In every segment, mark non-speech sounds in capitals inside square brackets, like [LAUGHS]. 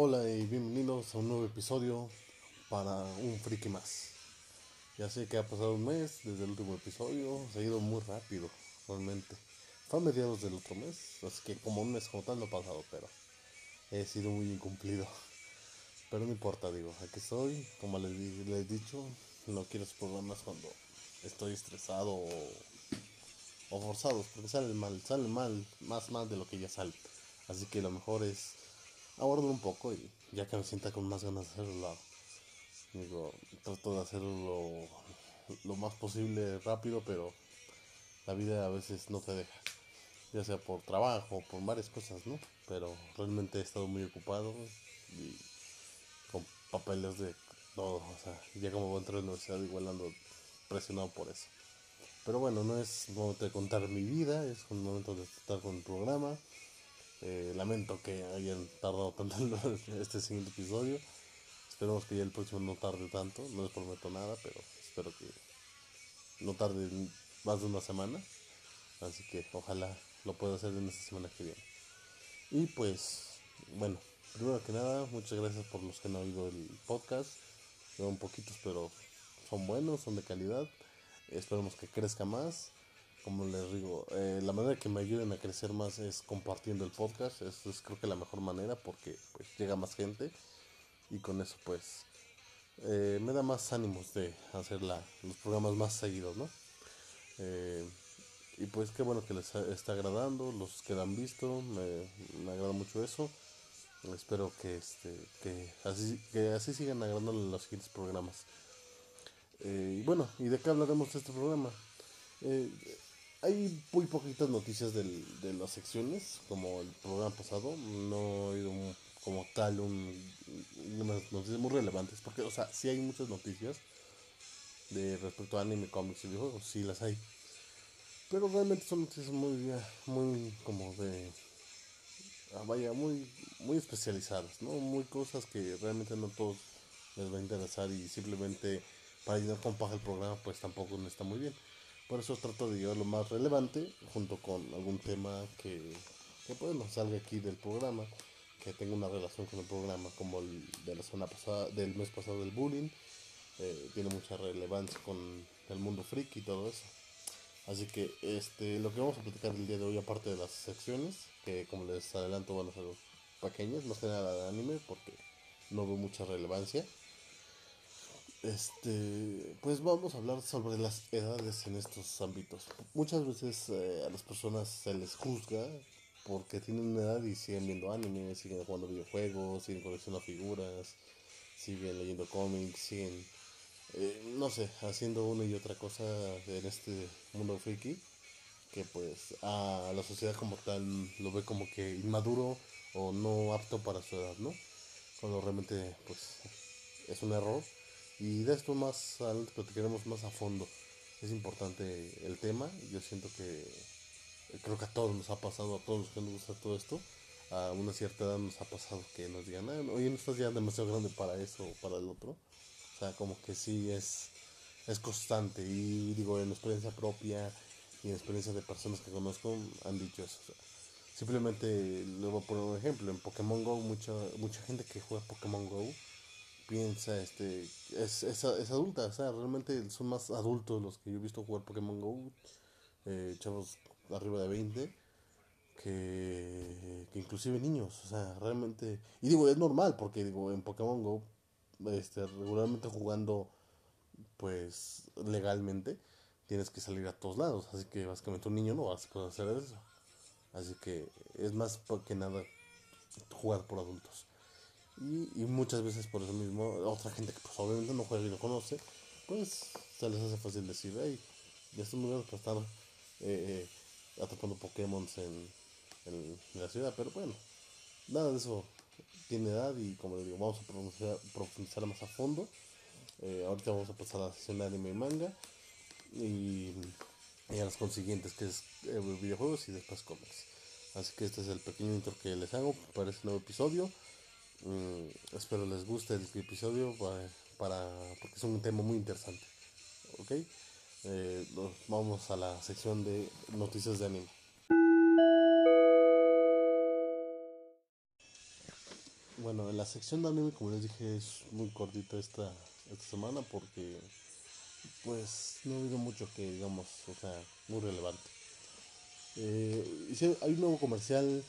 Hola y bienvenidos a un nuevo episodio para un friki más. Ya sé que ha pasado un mes desde el último episodio, se ha ido muy rápido, realmente. Fue a mediados del otro mes, así que como un mes como tal no ha pasado, pero he sido muy incumplido. Pero no importa, digo, aquí estoy, como les, he dicho, no quiero programas cuando estoy estresado o, o forzados, porque salen mal, salen mal, más mal de lo que ya sale. Así que lo mejor es aguardar un poco y ya que me sienta con más ganas de hacerlo, digo, trato de hacerlo lo, más posible rápido, pero la vida a veces no te deja, ya sea por trabajo, por varias cosas, ¿no? Pero realmente he estado muy ocupado y con papeles de todo, o sea, ya como voy a entrar a la universidad igual ando presionado por eso. Pero bueno, no es momento de contar mi vida, es un momento de estar con el programa. Eh, lamento que hayan tardado tanto en [LAUGHS] este siguiente episodio. Esperemos que ya el próximo no tarde tanto. No les prometo nada, pero espero que no tarde más de una semana. Así que ojalá lo pueda hacer en esta semana que viene. Y pues, bueno, primero que nada, muchas gracias por los que han oído el podcast. Son poquitos, pero son buenos, son de calidad. Esperemos que crezca más como les digo, eh, la manera que me ayuden a crecer más es compartiendo el podcast. Eso es creo que la mejor manera porque pues llega más gente y con eso pues eh, me da más ánimos de hacer la, los programas más seguidos, ¿no? Eh, y pues qué bueno que les está agradando, los que lo han visto, me, me agrada mucho eso. Espero que este que así que así sigan agradando los siguientes programas. y bueno, ¿y de qué hablaremos de este programa? Hay muy poquitas noticias del, de las secciones, como el programa pasado. No he oído como tal un, unas noticias muy relevantes, porque, o sea, sí hay muchas noticias de respecto a anime, cómics y videojuegos, sí las hay. Pero realmente son noticias muy, muy como de, ah, vaya, muy, muy especializadas, ¿no? Muy cosas que realmente no todos les va a interesar y simplemente para ayudar con paja el programa, pues tampoco no está muy bien. Por eso trato de llevar lo más relevante junto con algún tema que, que pues, salga aquí del programa, que tenga una relación con el programa, como el de la semana pasada, del mes pasado del bullying, eh, tiene mucha relevancia con el mundo freak y todo eso. Así que este lo que vamos a platicar el día de hoy, aparte de las secciones, que como les adelanto van a ser pequeñas, más que nada de anime, porque no veo mucha relevancia este, pues vamos a hablar sobre las edades en estos ámbitos. Muchas veces eh, a las personas se les juzga porque tienen una edad y siguen viendo anime, siguen jugando videojuegos, siguen coleccionando figuras, siguen leyendo cómics, siguen, eh, no sé, haciendo una y otra cosa en este mundo friki que pues a la sociedad como tal lo ve como que inmaduro o no apto para su edad, ¿no? Cuando realmente pues es un error y de esto más adelante platicaremos más a fondo. Es importante el tema. Yo siento que creo que a todos nos ha pasado, a todos los que nos gusta todo esto, a una cierta edad nos ha pasado que nos digan, ah, oye, no estás ya demasiado grande para eso o para el otro. O sea, como que sí es, es constante. Y digo, en experiencia propia y en experiencia de personas que conozco han dicho eso. simplemente le voy a poner un ejemplo. En Pokémon Go, mucha, mucha gente que juega Pokémon Go piensa, este, es, es, es, adulta, o sea, realmente son más adultos los que yo he visto jugar Pokémon Go, eh, chavos arriba de 20, que, que, inclusive niños, o sea, realmente, y digo, es normal, porque digo, en Pokémon Go, este, regularmente jugando, pues, legalmente, tienes que salir a todos lados, así que básicamente un niño no va a hacer eso, así que es más que nada jugar por adultos. Y, y, muchas veces por eso mismo, otra gente que pues, obviamente no juega y no conoce, pues se les hace fácil decir, hey, ya estoy muy bien para estar eh, eh, atrapando Pokémon en, la ciudad, pero bueno, nada de eso tiene edad y como le digo, vamos a profundizar, más a fondo. Eh, ahorita vamos a pasar a la sesión de anime y manga y, y a las consiguientes que es eh, videojuegos y después cómics. Así que este es el pequeño intro que les hago para este nuevo episodio. Mm, espero les guste el episodio para, porque es un tema muy interesante. ¿Ok? Eh, vamos a la sección de noticias de anime. Bueno, la sección de anime, como les dije, es muy cortita esta, esta semana porque pues no ha habido mucho que digamos, o sea, muy relevante. Eh, hay un nuevo comercial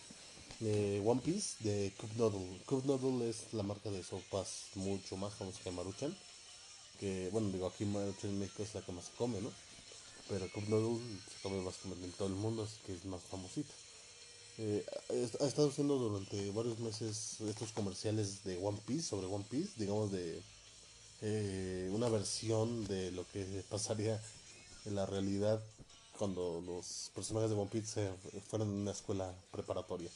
de One Piece de Cup Noodle. Cup Noodle es la marca de sopas mucho más famosa que Maruchan. Que, bueno, digo, aquí Maruchan en México es la que más se come, ¿no? Pero Cup Noodle se come más en todo el mundo, así que es más famosita. Eh, ha estado haciendo durante varios meses estos comerciales de One Piece, sobre One Piece, digamos de eh, una versión de lo que pasaría en la realidad cuando los personajes de One Piece fueran en una escuela preparatoria.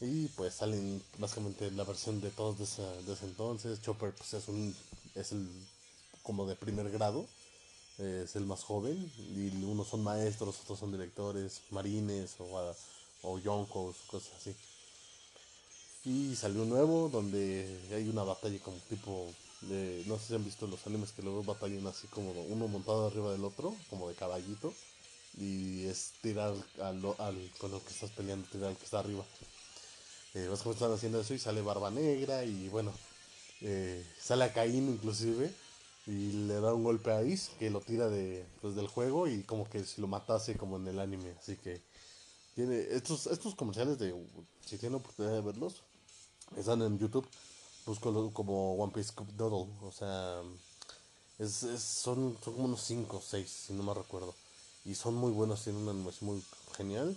Y pues salen básicamente la versión de todos de, ese entonces. Chopper pues es un es el como de primer grado, es el más joven y unos son maestros, otros son directores, marines o, o yonkos, cosas así. Y salió un nuevo donde hay una batalla como tipo de, no sé si han visto los animes que luego batallan así como uno montado arriba del otro, como de caballito, y es tirar al, al con lo que estás peleando, tirar al que está arriba. Eh, vas a están haciendo eso y sale Barba Negra y bueno, eh, sale a Caín inclusive y le da un golpe a Ice que lo tira de, pues, del juego y como que si lo matase como en el anime. Así que tiene estos, estos comerciales de, si tienen oportunidad de verlos, están en YouTube, busco como One Piece Cup Doodle, o sea, es, son, son como unos 5 o 6, si no me recuerdo. Y son muy buenos, tienen una animación muy genial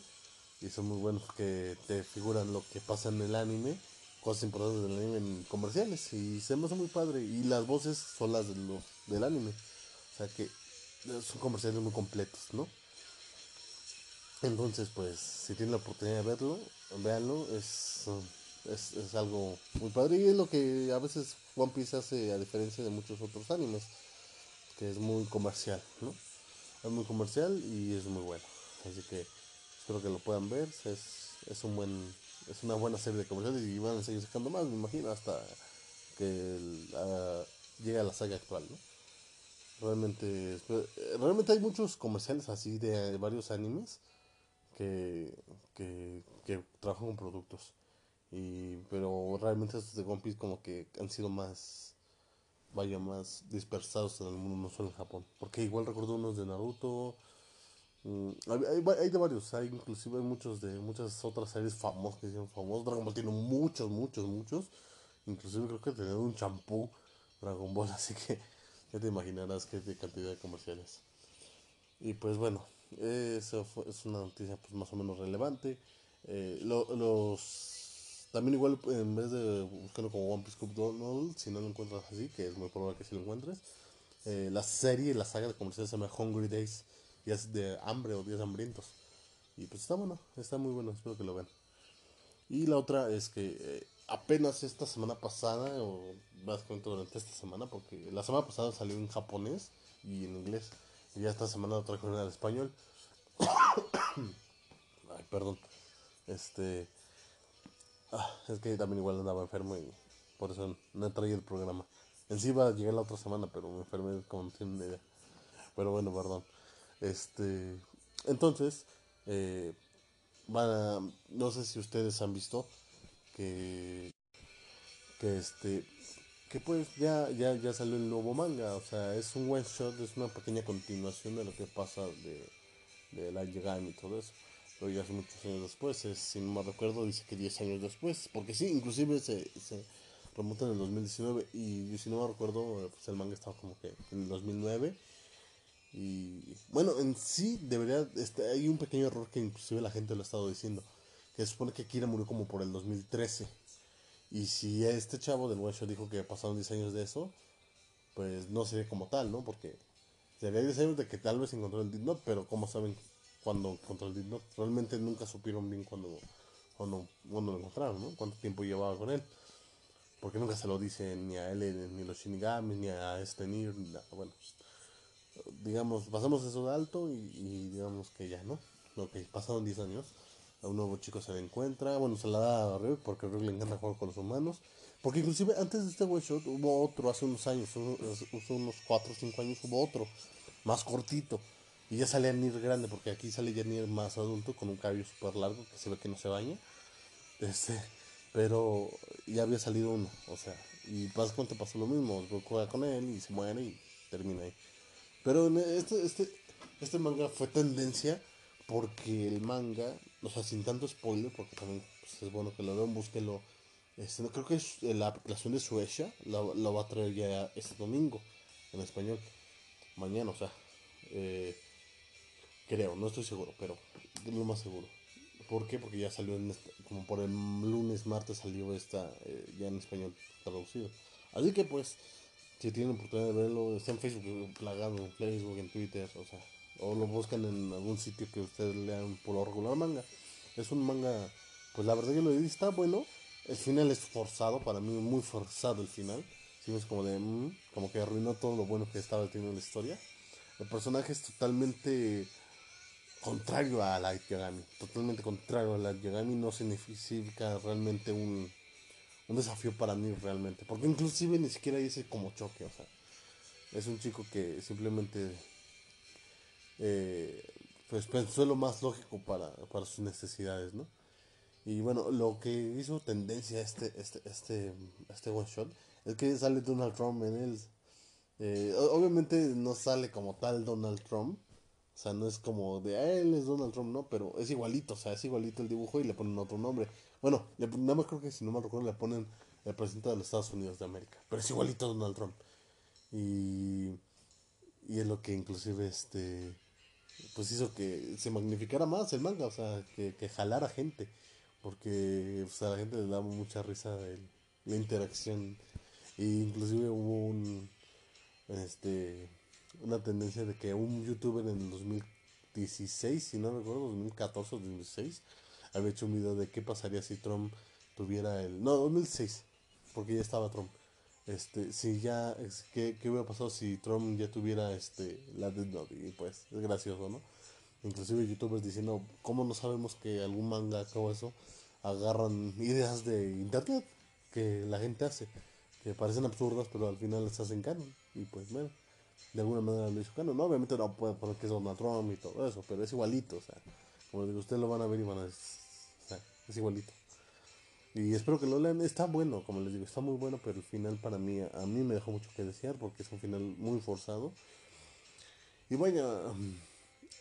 y son muy buenos que te figuran lo que pasa en el anime, cosas importantes del anime en comerciales y se me hace muy padre y las voces son las de del anime, o sea que son comerciales muy completos, ¿no? Entonces, pues, si tienen la oportunidad de verlo, véanlo, es, es, es, algo muy padre y es lo que a veces One Piece hace a diferencia de muchos otros animes, que es muy comercial, ¿no? Es muy comercial y es muy bueno, así que Espero que lo puedan ver. Es, es un buen es una buena serie de comerciales y van a seguir sacando más, me imagino, hasta que uh, llegue a la saga actual, ¿no? Realmente, realmente hay muchos comerciales así de varios animes que, que, que trabajan con productos. Y, pero realmente estos de One Piece como que han sido más, vaya, más dispersados en el mundo, no solo en Japón. Porque igual recuerdo unos de Naruto, Mm, hay, de varios, hay inclusive muchos de muchas otras series famosas que dicen famosos. Dragon Ball tiene muchos, muchos, muchos. Inclusive creo que tiene un champú Dragon Ball, [LAUGHS] así que ya te imaginarás qué cantidad de comerciales. Y pues bueno, eso es una noticia pues más o menos relevante. Eh, los también igual en vez de buscarlo como One Piece Cup Donald, si no lo encuentras así, que es muy probable que si lo encuentres, eh, la serie, la saga de comerciales se llama Hungry Days días de hambre o días hambrientos. Y pues está bueno, está muy bueno, espero que lo vean. Y la otra es que eh, apenas esta semana pasada, o básicamente durante esta semana, porque la semana pasada salió en japonés y en inglés, y ya esta semana otra traje en español. [COUGHS] Ay, perdón. Este. Ah, es que también igual andaba enfermo y por eso no he traído el programa. En sí va a llegar la otra semana, pero me enfermé como no tienen idea. Pero bueno, perdón. Este, entonces, eh, no sé si ustedes han visto que, que este, que pues ya, ya, ya salió el nuevo manga, o sea, es un one shot, es una pequeña continuación de lo que pasa de, de la llegada y todo eso. Pero ya hace muchos años después, es, si no me recuerdo, dice que 10 años después, porque sí, inclusive se, se remonta en el 2019 y si no me recuerdo, pues el manga estaba como que en el 2009 y bueno, en sí debería, este, hay un pequeño error que inclusive la gente lo ha estado diciendo, que se supone que Kira murió como por el 2013. Y si este chavo del One dijo que pasaron 10 años de eso, pues no sería como tal, ¿no? Porque sería 10 años de que tal vez encontró el Dead pero ¿cómo saben cuándo encontró el Dead Realmente nunca supieron bien cuándo, cuando, cuando lo encontraron, ¿no? Cuánto tiempo llevaba con él. Porque nunca se lo dicen ni a él, ni a los Shinigami, ni a este Nir, ni nada. Bueno, digamos, pasamos eso de alto y, digamos que ya, ¿no? Lo que pasaron 10 años, a un nuevo chico se le encuentra, bueno, se la da a Ryuk porque a Ryuk le encanta jugar con los humanos. Porque inclusive antes de este one shot hubo otro hace unos años, hace unos 4 o 5 años hubo otro, más cortito. Y ya sale Nir grande, porque aquí sale ya Nir más adulto, con un cabello súper largo, que se ve que no se baña. Este, Pero ya había salido uno, o sea, y básicamente pasó lo mismo, juega con él y se muere y termina ahí. Pero este, este, este manga fue tendencia porque el manga, o sea, sin tanto spoiler, porque también pues, es bueno que lo vean, búsquelo. Este, creo que es la aplicación de Suecia lo, va a traer ya este domingo en español. Mañana, o sea, eh, creo, no estoy seguro, pero lo más seguro. ¿Por qué? Porque ya salió en este, como por el lunes, martes salió esta eh, ya en español traducido. Así que pues, si tienen oportunidad de verlo, está en Facebook, plagado en Facebook, en Twitter, o sea, o lo buscan en algún sitio que ustedes lean por lo regular manga. Es un manga, pues la verdad yo lo vi, está bueno. El final es forzado, para mí muy forzado el final. Sí, es como de, mm, como que arruinó todo lo bueno que estaba teniendo la historia. El personaje es totalmente contrario a Light Yagami, totalmente contrario a Light Yagami, no significa realmente un, un desafío para mí realmente, porque inclusive ni siquiera dice como choque, o sea, es un chico que simplemente eh, pues pensó lo más lógico para, para sus necesidades, ¿no? Y bueno, lo que hizo tendencia este, este, este, este one shot es que sale Donald Trump en él. Eh, obviamente no sale como tal Donald Trump, o sea, no es como de, ah, él es Donald Trump, no, pero es igualito, o sea, es igualito el dibujo y le ponen otro nombre. Bueno, nada más creo que si no me recuerdo le ponen el presidente de los Estados Unidos de América, pero es igualito a Donald Trump. Y, y es lo que inclusive este pues hizo que se magnificara más el manga, o sea, que, que jalara gente, porque a la gente le daba mucha risa la interacción. E inclusive hubo un, este, una tendencia de que un youtuber en el 2016, si no recuerdo, 2014 o 2016, había hecho un video de qué pasaría si Trump tuviera el... No, 2006, porque ya estaba Trump. Este, si ya, ¿qué, qué hubiera pasado si Trump ya tuviera este, la Death Note? Y pues, es gracioso, ¿no? Inclusive youtubers diciendo, ¿cómo no sabemos que algún manga o eso agarran ideas de internet que la gente hace? Que parecen absurdas, pero al final les hacen canon. Y pues, bueno de alguna manera lo hizo canon. No, obviamente no puede poner que es Donald Trump y todo eso, pero es igualito, o sea, como digo, ustedes lo van a ver y van a decir, es igualito. Y espero que lo lean, está bueno, como les digo, está muy bueno, pero el final para mí, a mí me dejó mucho que desear porque es un final muy forzado. Y vaya,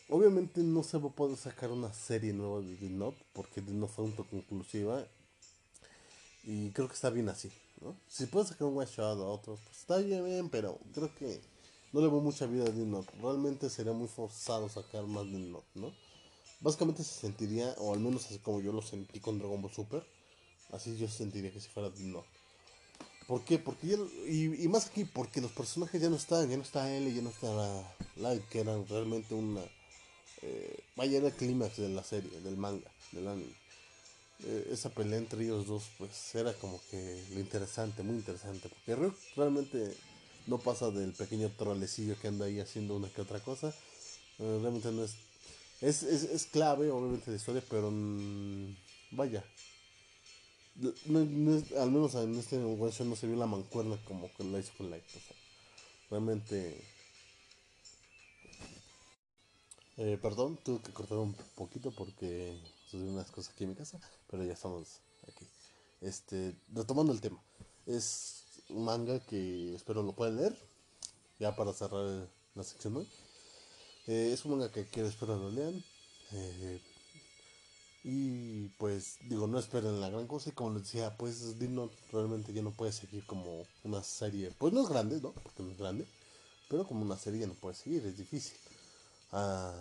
obviamente no se va a poder sacar una serie nueva de The porque no fue autoconclusiva. Y creo que está bien así, ¿no? Si puedo sacar un one shot a otros, pues está bien, pero creo que no le veo mucha vida a Death Realmente sería muy forzado sacar más Death ¿no? Básicamente se sentiría, o al menos así como yo lo sentí con Dragon Ball Super, así yo sentiría que si fuera Death ¿Por qué? Porque ya, y, más aquí, porque los personajes ya no están, ya no está L, ya no está Light, que eran realmente una... Eh, vaya, era el clímax de la serie, del manga, del anime. Eh, esa pelea entre ellos dos, pues era como que lo interesante, muy interesante, porque realmente no pasa del pequeño trolecillo que anda ahí haciendo una que otra cosa. Eh, realmente no es es, es, es, clave, obviamente, de historia, pero mm, vaya. No, al menos en este one no se vio la mancuerna como que la hizo con Light. realmente. Eh, perdón, tuve que cortar un poquito porque sucedieron unas cosas aquí en mi casa, pero ya estamos aquí. Este, retomando el tema, es un manga que espero lo puedan leer, ya para cerrar la sección hoy. Eh, es un manga que quiero espero lo lean. Eh, y pues digo, no esperen la gran cosa. Y como les decía, pues Dino realmente ya no puede seguir como una serie. Pues no es grande, ¿no? Porque no es grande. Pero como una serie ya no puede seguir, es difícil. Ah,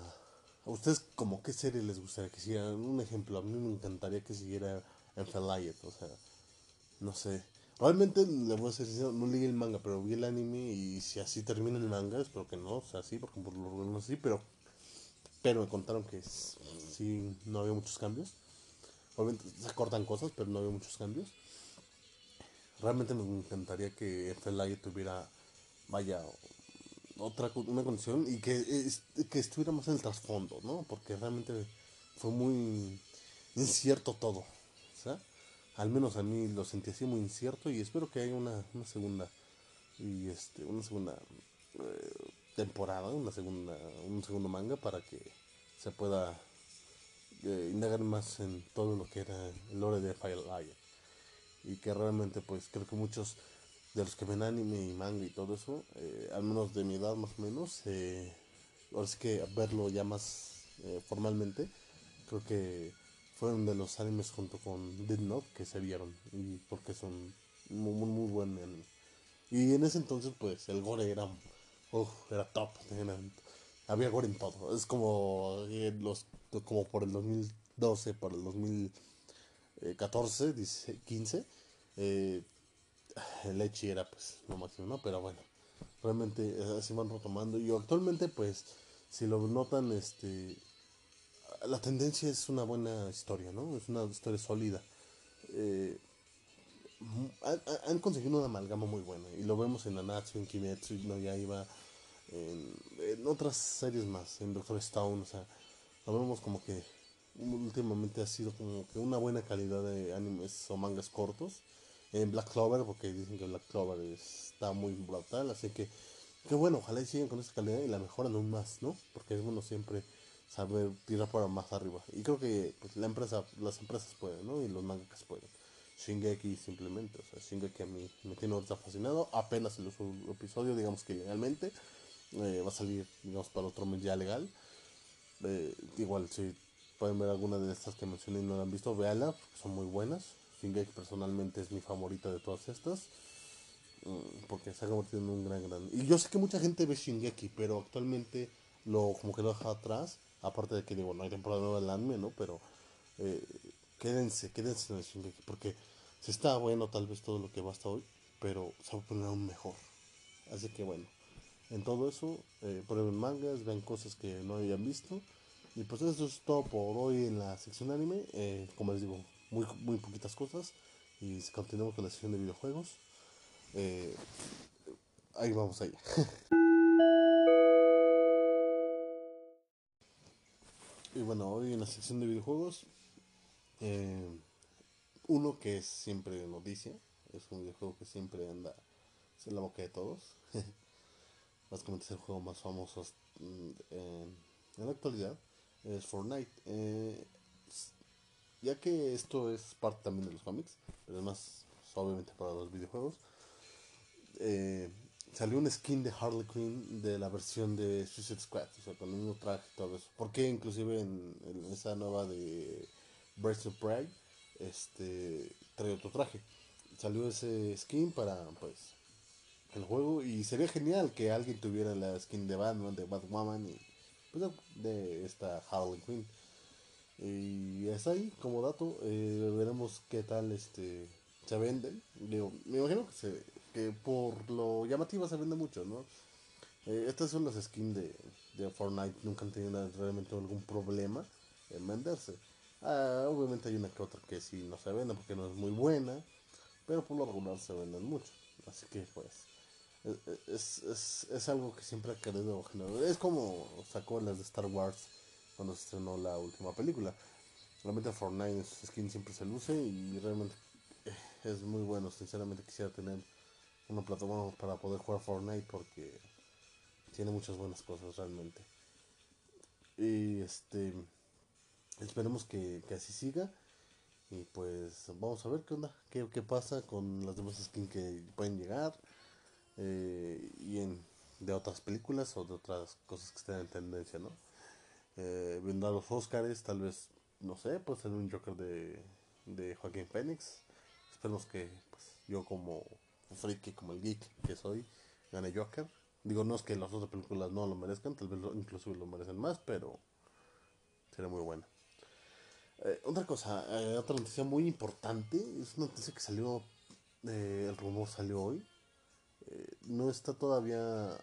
¿A ustedes como qué serie les gustaría que siguieran? Un ejemplo, a mí me encantaría que siguiera en O sea, no sé. Realmente, le voy a sincero, no leí el manga, pero vi el anime y si así termina el manga, espero que no, o sea, sí, porque por lo menos sí, pero, pero me contaron que sí, no había muchos cambios. Obviamente se cortan cosas, pero no había muchos cambios. Realmente me encantaría que Felaye tuviera, vaya, otra una condición y que, que estuviera más en el trasfondo, ¿no? Porque realmente fue muy incierto todo, ¿sabes? Al menos a mí lo sentí así muy incierto y espero que haya una, una segunda y este una segunda eh, temporada una segunda un segundo manga para que se pueda eh, indagar más en todo lo que era el lore de Firelight y que realmente pues creo que muchos de los que ven anime y manga y todo eso, eh, al menos de mi edad más o menos, ahora es que verlo ya más formalmente, creo que fueron de los animes junto con Dead Note que se vieron y porque son muy muy, muy buen anime. Y en ese entonces pues el gore era, era top, [LAUGHS] había gore en todo, es como los como por el 2012, por el 2014, 15 eh, el Echi era pues lo máximo, ¿no? Pero bueno, realmente eh, así van retomando. Y actualmente pues, si lo notan, este, la tendencia es una buena historia, ¿no? Es una historia sólida. Eh, han, conseguido una amalgama muy buena. Y lo vemos en Anatsu, en Kimetsu, no ya iba en, otras series más, en Doctor Stone, o sea, lo vemos como que últimamente ha sido como que una buena calidad de animes o mangas cortos en Black Clover, porque dicen que Black Clover está muy brutal, así que, que bueno, ojalá sigan con esa calidad y la mejoran aún más, ¿no? Porque es bueno siempre saber tirar para más arriba. Y creo que pues, la empresa, las empresas pueden, ¿no? Y los mangakas pueden. Shingeki simplemente, o sea, Shingeki a mí me tiene ahorita fascinado, apenas el episodio, digamos que legalmente, eh, va a salir, digamos, para otro mes ya legal. Eh, igual, si pueden ver alguna de estas que mencioné y no la han visto, véanla, son muy buenas. Shingeki personalmente es mi favorita de todas estas. Mm, porque se ha convertido en un gran, gran. Y yo sé que mucha gente ve Shingeki, pero actualmente lo como que lo deja atrás. Aparte de que digo, no hay temporada nueva del anime, ¿no? Pero eh, quédense, quédense en el Shingeki. Porque si está bueno tal vez todo lo que va hasta hoy, pero se va a poner aún mejor. Así que bueno, en todo eso, eh, prueben mangas, vean cosas que no hayan visto. Y pues eso es todo por hoy en la sección anime. Eh, como les digo, muy, muy poquitas cosas. Y continuamos con la sesión de videojuegos. Eh, ahí vamos allá. [LAUGHS] y bueno, hoy en la sección de videojuegos, eh, uno que es siempre noticia, es un videojuego que siempre anda en la boca de todos. [LAUGHS] Básicamente es el juego más famoso mm, en, la actualidad, es Fortnite. Eh, ya que esto es parte también de los cómics, pero es más obviamente para los videojuegos, eh, salió un skin de Harley Quinn de la versión de Suicide Squad, o sea, con el mismo traje y todo eso. Porque inclusive en, esa nueva de Breath of Pride, este, trae otro traje. Salió ese skin para, pues, el juego y sería genial que alguien tuviera la skin de Batman, de Batwoman y pues, de esta Harley Quinn. Y es ahí, como dato, eh, veremos qué tal este se venden. Digo, me imagino que, se, que por lo llamativo se vende mucho, ¿no? Eh, estas son las skins de, de Fortnite, nunca han tenido realmente algún problema en venderse. Ah, obviamente hay una que otra que sí no se vende porque no es muy buena, pero por lo regular se venden mucho. Así que pues es, es, es algo que siempre ha querido generar. Es como sacó las de Star Wars cuando se estrenó la última película. Realmente Fortnite skin siempre se luce y realmente eh, es muy bueno. Sinceramente quisiera tener una plataforma para poder jugar Fortnite porque tiene muchas buenas cosas realmente. Y este esperemos que, así siga. Y pues vamos a ver qué onda, qué, qué pasa con las demás skins que pueden llegar. Eh, y en, de otras películas o de otras cosas que estén en tendencia, ¿no? eh, los Oscars, tal vez, no sé, puede ser un Joker de, de Joaquín Phoenix. Esperemos que pues, yo como friki, como el geek que soy, gane Joker. Digo, no es que las otras películas no lo merezcan, tal vez lo, incluso lo merecen más, pero sería muy buena. Eh, otra cosa, eh, otra noticia muy importante, es una noticia que salió, eh, el rumor salió hoy. no está todavía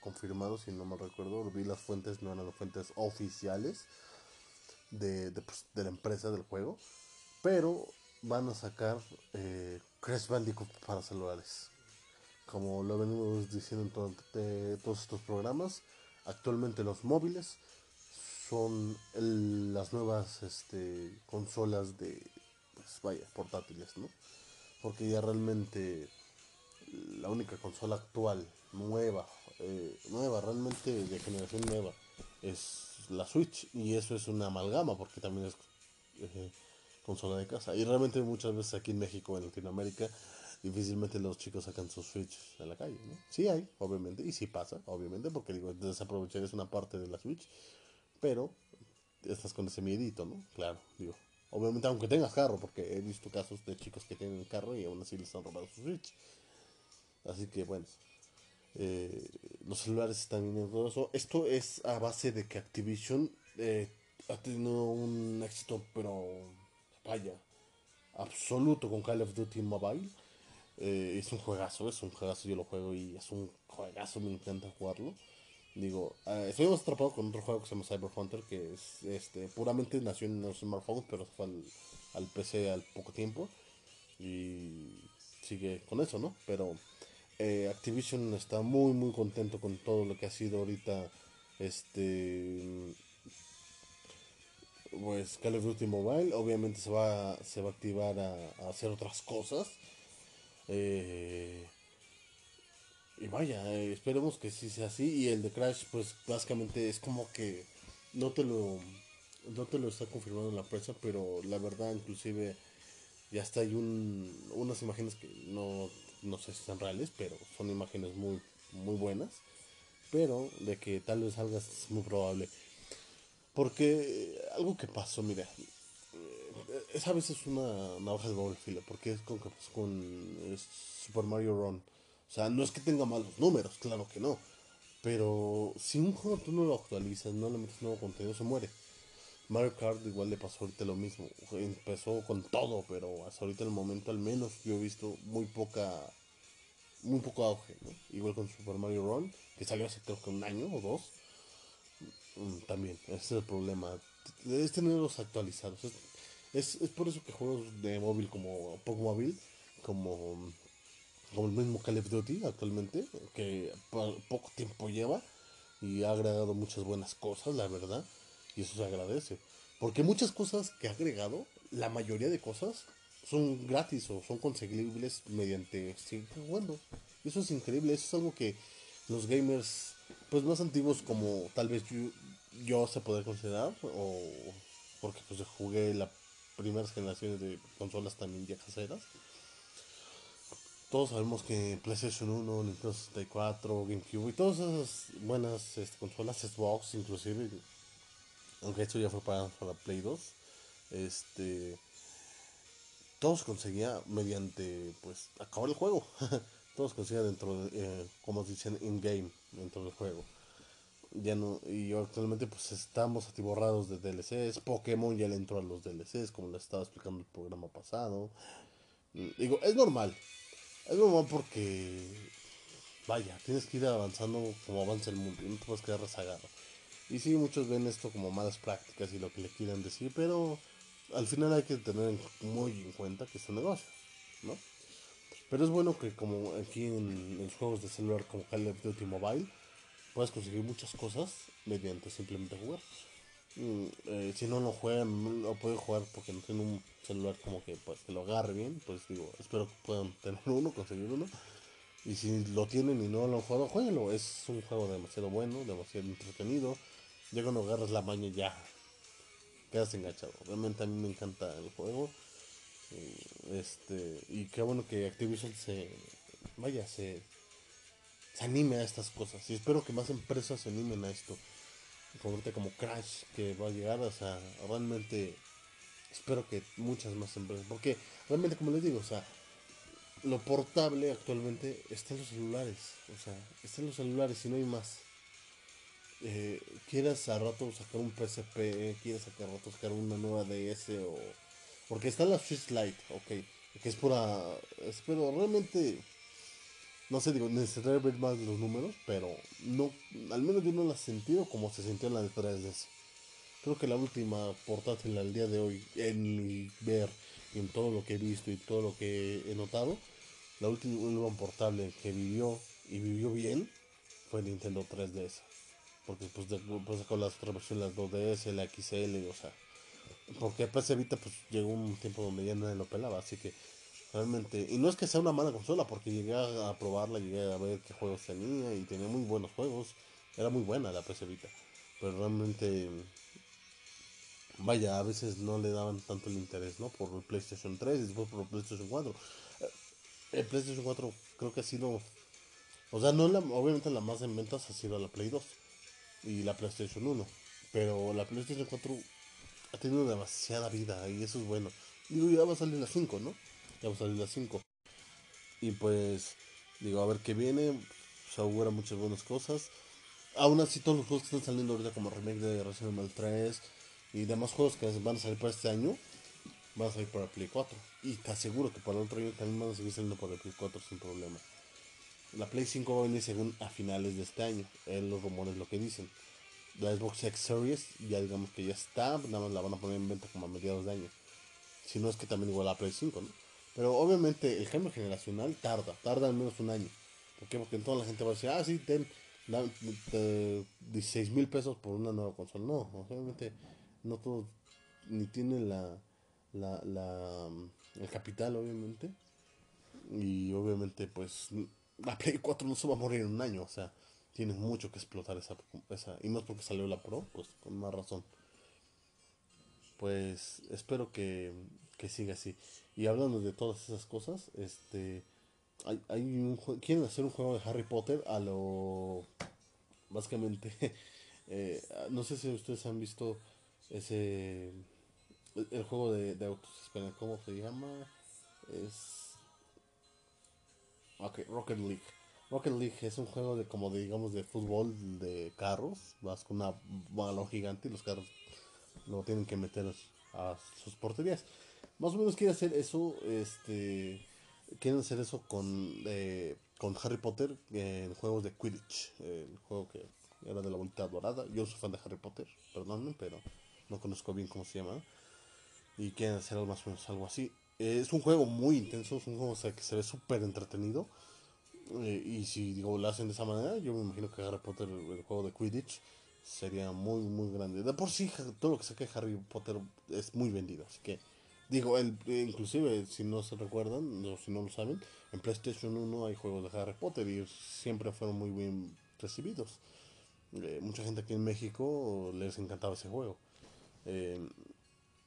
confirmado, si no me recuerdo, vi las fuentes, no eran las fuentes oficiales de, pues, de, la empresa del juego, pero van a sacar eh, Crash Bandicoot para celulares. Como lo venimos diciendo en todos estos programas, actualmente los móviles son las nuevas este, consolas de, pues portátiles, ¿no? Porque ya realmente la única consola actual nueva eh, nueva, realmente de generación nueva, es la Switch. Y eso es una amalgama, porque también es eh, consola de casa. Y realmente muchas veces aquí en México, en Latinoamérica, difícilmente los chicos sacan sus Switch a la calle, ¿no? Sí hay, obviamente, y sí pasa, obviamente, porque digo, desaprovechar es una parte de la Switch, pero estás con ese miedito, ¿no? Claro, digo, obviamente aunque tengas carro, porque he visto casos de chicos que tienen carro y aún así les han robado su Switch. Así que bueno, eh, los celulares están en todo eso. Esto es a base de que Activision eh, ha tenido un éxito, pero vaya, absoluto con Call of Duty Mobile. Eh, es un juegazo, es un juegazo, yo lo juego y es un juegazo, me encanta jugarlo. Digo, eh, estoy más atrapado con otro juego que se llama Cyber Hunter, que es este puramente nació en los smartphones, pero fue al, PC al poco tiempo. Y sigue con eso, ¿no? Pero eh, Activision está muy muy contento con todo lo que ha sido ahorita este pues Call of Duty Mobile obviamente se va se va a activar a, hacer otras cosas eh, y vaya eh, esperemos que sí sea así y el de Crash pues básicamente es como que no te lo no te lo está confirmando la prensa pero la verdad inclusive ya está hay un, unas imágenes que no no sé si son reales, pero son imágenes muy, muy buenas. Pero de que tal vez salga es muy probable. Porque algo que pasó, mira, eh, esa vez es una navaja de doble fila, porque es con, con Super Mario Run. O sea, no es que tenga malos números, claro que no. Pero si un juego tú no lo actualizas, no le metes nuevo contenido, se muere. Mario Kart igual le pasó ahorita lo mismo. Empezó con todo, pero hasta ahorita el momento al menos yo he visto muy poca muy poco auge, Igual con Super Mario Run, que salió hace creo que un año o dos. Mm, también, ese es el problema. Es tenerlos actualizados. Es, es, por eso que juegos de móvil como Móvil, como, como el mismo Call of Duty actualmente, que poco tiempo lleva y ha agregado muchas buenas cosas, la verdad y eso se agradece. Porque muchas cosas que ha agregado, la mayoría de cosas, son gratis o son conseguibles mediante bueno eso es increíble eso es algo que los gamers pues más antiguos como tal vez yo se puede considerar o porque pues jugué la primeras generaciones de consolas también ya caseras todos sabemos que PlayStation 1, Nintendo 64, GameCube y todas esas buenas este, consolas, Xbox inclusive, aunque esto ya fue para, para Play 2, este, todos conseguía mediante, pues, acabar el juego. [LAUGHS] todos conseguía dentro de, eh, como dicen, in-game, dentro del juego. Ya no, y actualmente pues estamos atiborrados de DLCs. Pokémon ya le entró a los DLCs, como le estaba explicando el programa pasado. Digo, es normal. Es normal porque, vaya, tienes que ir avanzando como avanza el mundo y no te puedes quedar rezagado. Y sí, muchos ven esto como malas prácticas y lo que le quieran decir, pero al final hay que tener muy en cuenta que es un negocio, ¿no? Pero es bueno que como aquí en, los juegos de celular como Call of Duty Mobile, puedes conseguir muchas cosas mediante simplemente jugar. Mm, eh, si no lo juegan, no pueden jugar porque no tienen un celular como que pues que lo agarre bien, pues digo, espero que puedan [LAUGHS] tener uno, conseguir uno. Y si lo tienen y no lo han jugado, jueguenlo. Es un juego demasiado bueno, demasiado entretenido. Ya cuando agarras la maña ya quedas enganchado. Realmente a mí me encanta el juego. Este, y qué bueno que Activision se vaya, se, se anime a estas cosas. Y espero que más empresas se animen a esto. Como como Crash que va a llegar, o sea, realmente espero que muchas más empresas, porque realmente como les digo, o sea, lo portable actualmente está en los celulares, o sea, está en los celulares y no hay más eh, quieras a rato sacar un PSP, quieres a rato sacar una nueva DS o... Porque está la Switch Lite, ok, que es pura... pero realmente... No sé, digo, necesitaría ver más los números, pero no, al menos yo no la he sentido como se sintió en la de 3DS. Creo que la última portátil al día de hoy, en mi ver, en todo lo que he visto y todo lo que he notado, la última portable que vivió y vivió bien fue Nintendo 3DS porque pues, de, pues con las otras versiones, las 2DS, la XL, o sea, porque PS Vita pues llegó un tiempo donde ya nadie lo pelaba, así que realmente, y no es que sea una mala consola, porque llegué a, probarla, llegué a ver qué juegos tenía y tenía muy buenos juegos, era muy buena la PS Vita, pero realmente vaya, a veces no le daban tanto el interés, ¿no? Por el PlayStation 3 y después por PlayStation 4. Eh, el PlayStation 4 creo que ha sido, o sea, no la, obviamente la más en ventas ha sido la Play 2 y la PlayStation 1, pero la PlayStation 4 ha tenido demasiada vida y eso es bueno. Digo, ya va a salir la 5, ¿no? Ya va a salir la 5. Y pues, digo, a ver qué viene. Se augura muchas buenas cosas. Aún así, todos los juegos que están saliendo ahorita, como remake de Resident Evil 3 y demás juegos que van a salir para este año, van a salir para Play 4. Y te aseguro que para el otro año también van a seguir saliendo para Play 4 sin problema. La Play 5 va a venir según a finales de este año. En los rumores lo que dicen. La Xbox X Series ya digamos que ya está, nada más la van a poner en venta como a mediados de año. Si no es que también igual la Play 5, ¿no? Pero obviamente el cambio generacional tarda, tarda al menos un año. ¿Por qué? Porque toda la gente va a decir, ah, sí, ten, 16 mil pesos por una nueva consola. No, obviamente no todo, ni tiene la, la, la, el capital, obviamente. Y obviamente, pues, la Play 4 no se va a morir en un año, o sea, tienes mucho que explotar esa, esa. Y es porque salió la Pro, pues, con más razón. Pues, espero que, que siga así. Y hablando de todas esas cosas, este hay, hay un quieren hacer un juego de Harry Potter a lo básicamente [LAUGHS] eh, no sé si ustedes han visto ese el, juego de, de, autos esperen cómo se llama es ok Rocket League. Rocket League es un juego de como digamos de fútbol de carros vas con una balón gigante y los carros lo tienen que meter a sus porterías más o menos quiere hacer eso, este, quieren hacer eso con, eh, con Harry Potter en juegos de Quidditch, el juego que era de la bolita dorada. Yo soy fan de Harry Potter, perdónenme, pero no conozco bien cómo se llama. Y quieren hacer algo más o menos algo así. es un juego muy intenso, es un juego que se ve súper entretenido. Eh, y si digo, lo hacen de esa manera, yo me imagino que Harry Potter, el juego de Quidditch, sería muy, muy grande. De por sí, todo lo que saque Harry Potter es muy vendido, así que Digo, el, inclusive, si no se recuerdan, o si no lo saben, en PlayStation 1 hay juegos de Harry Potter y siempre fueron muy bien recibidos. Eh, mucha gente aquí en México les encantaba ese juego. Eh,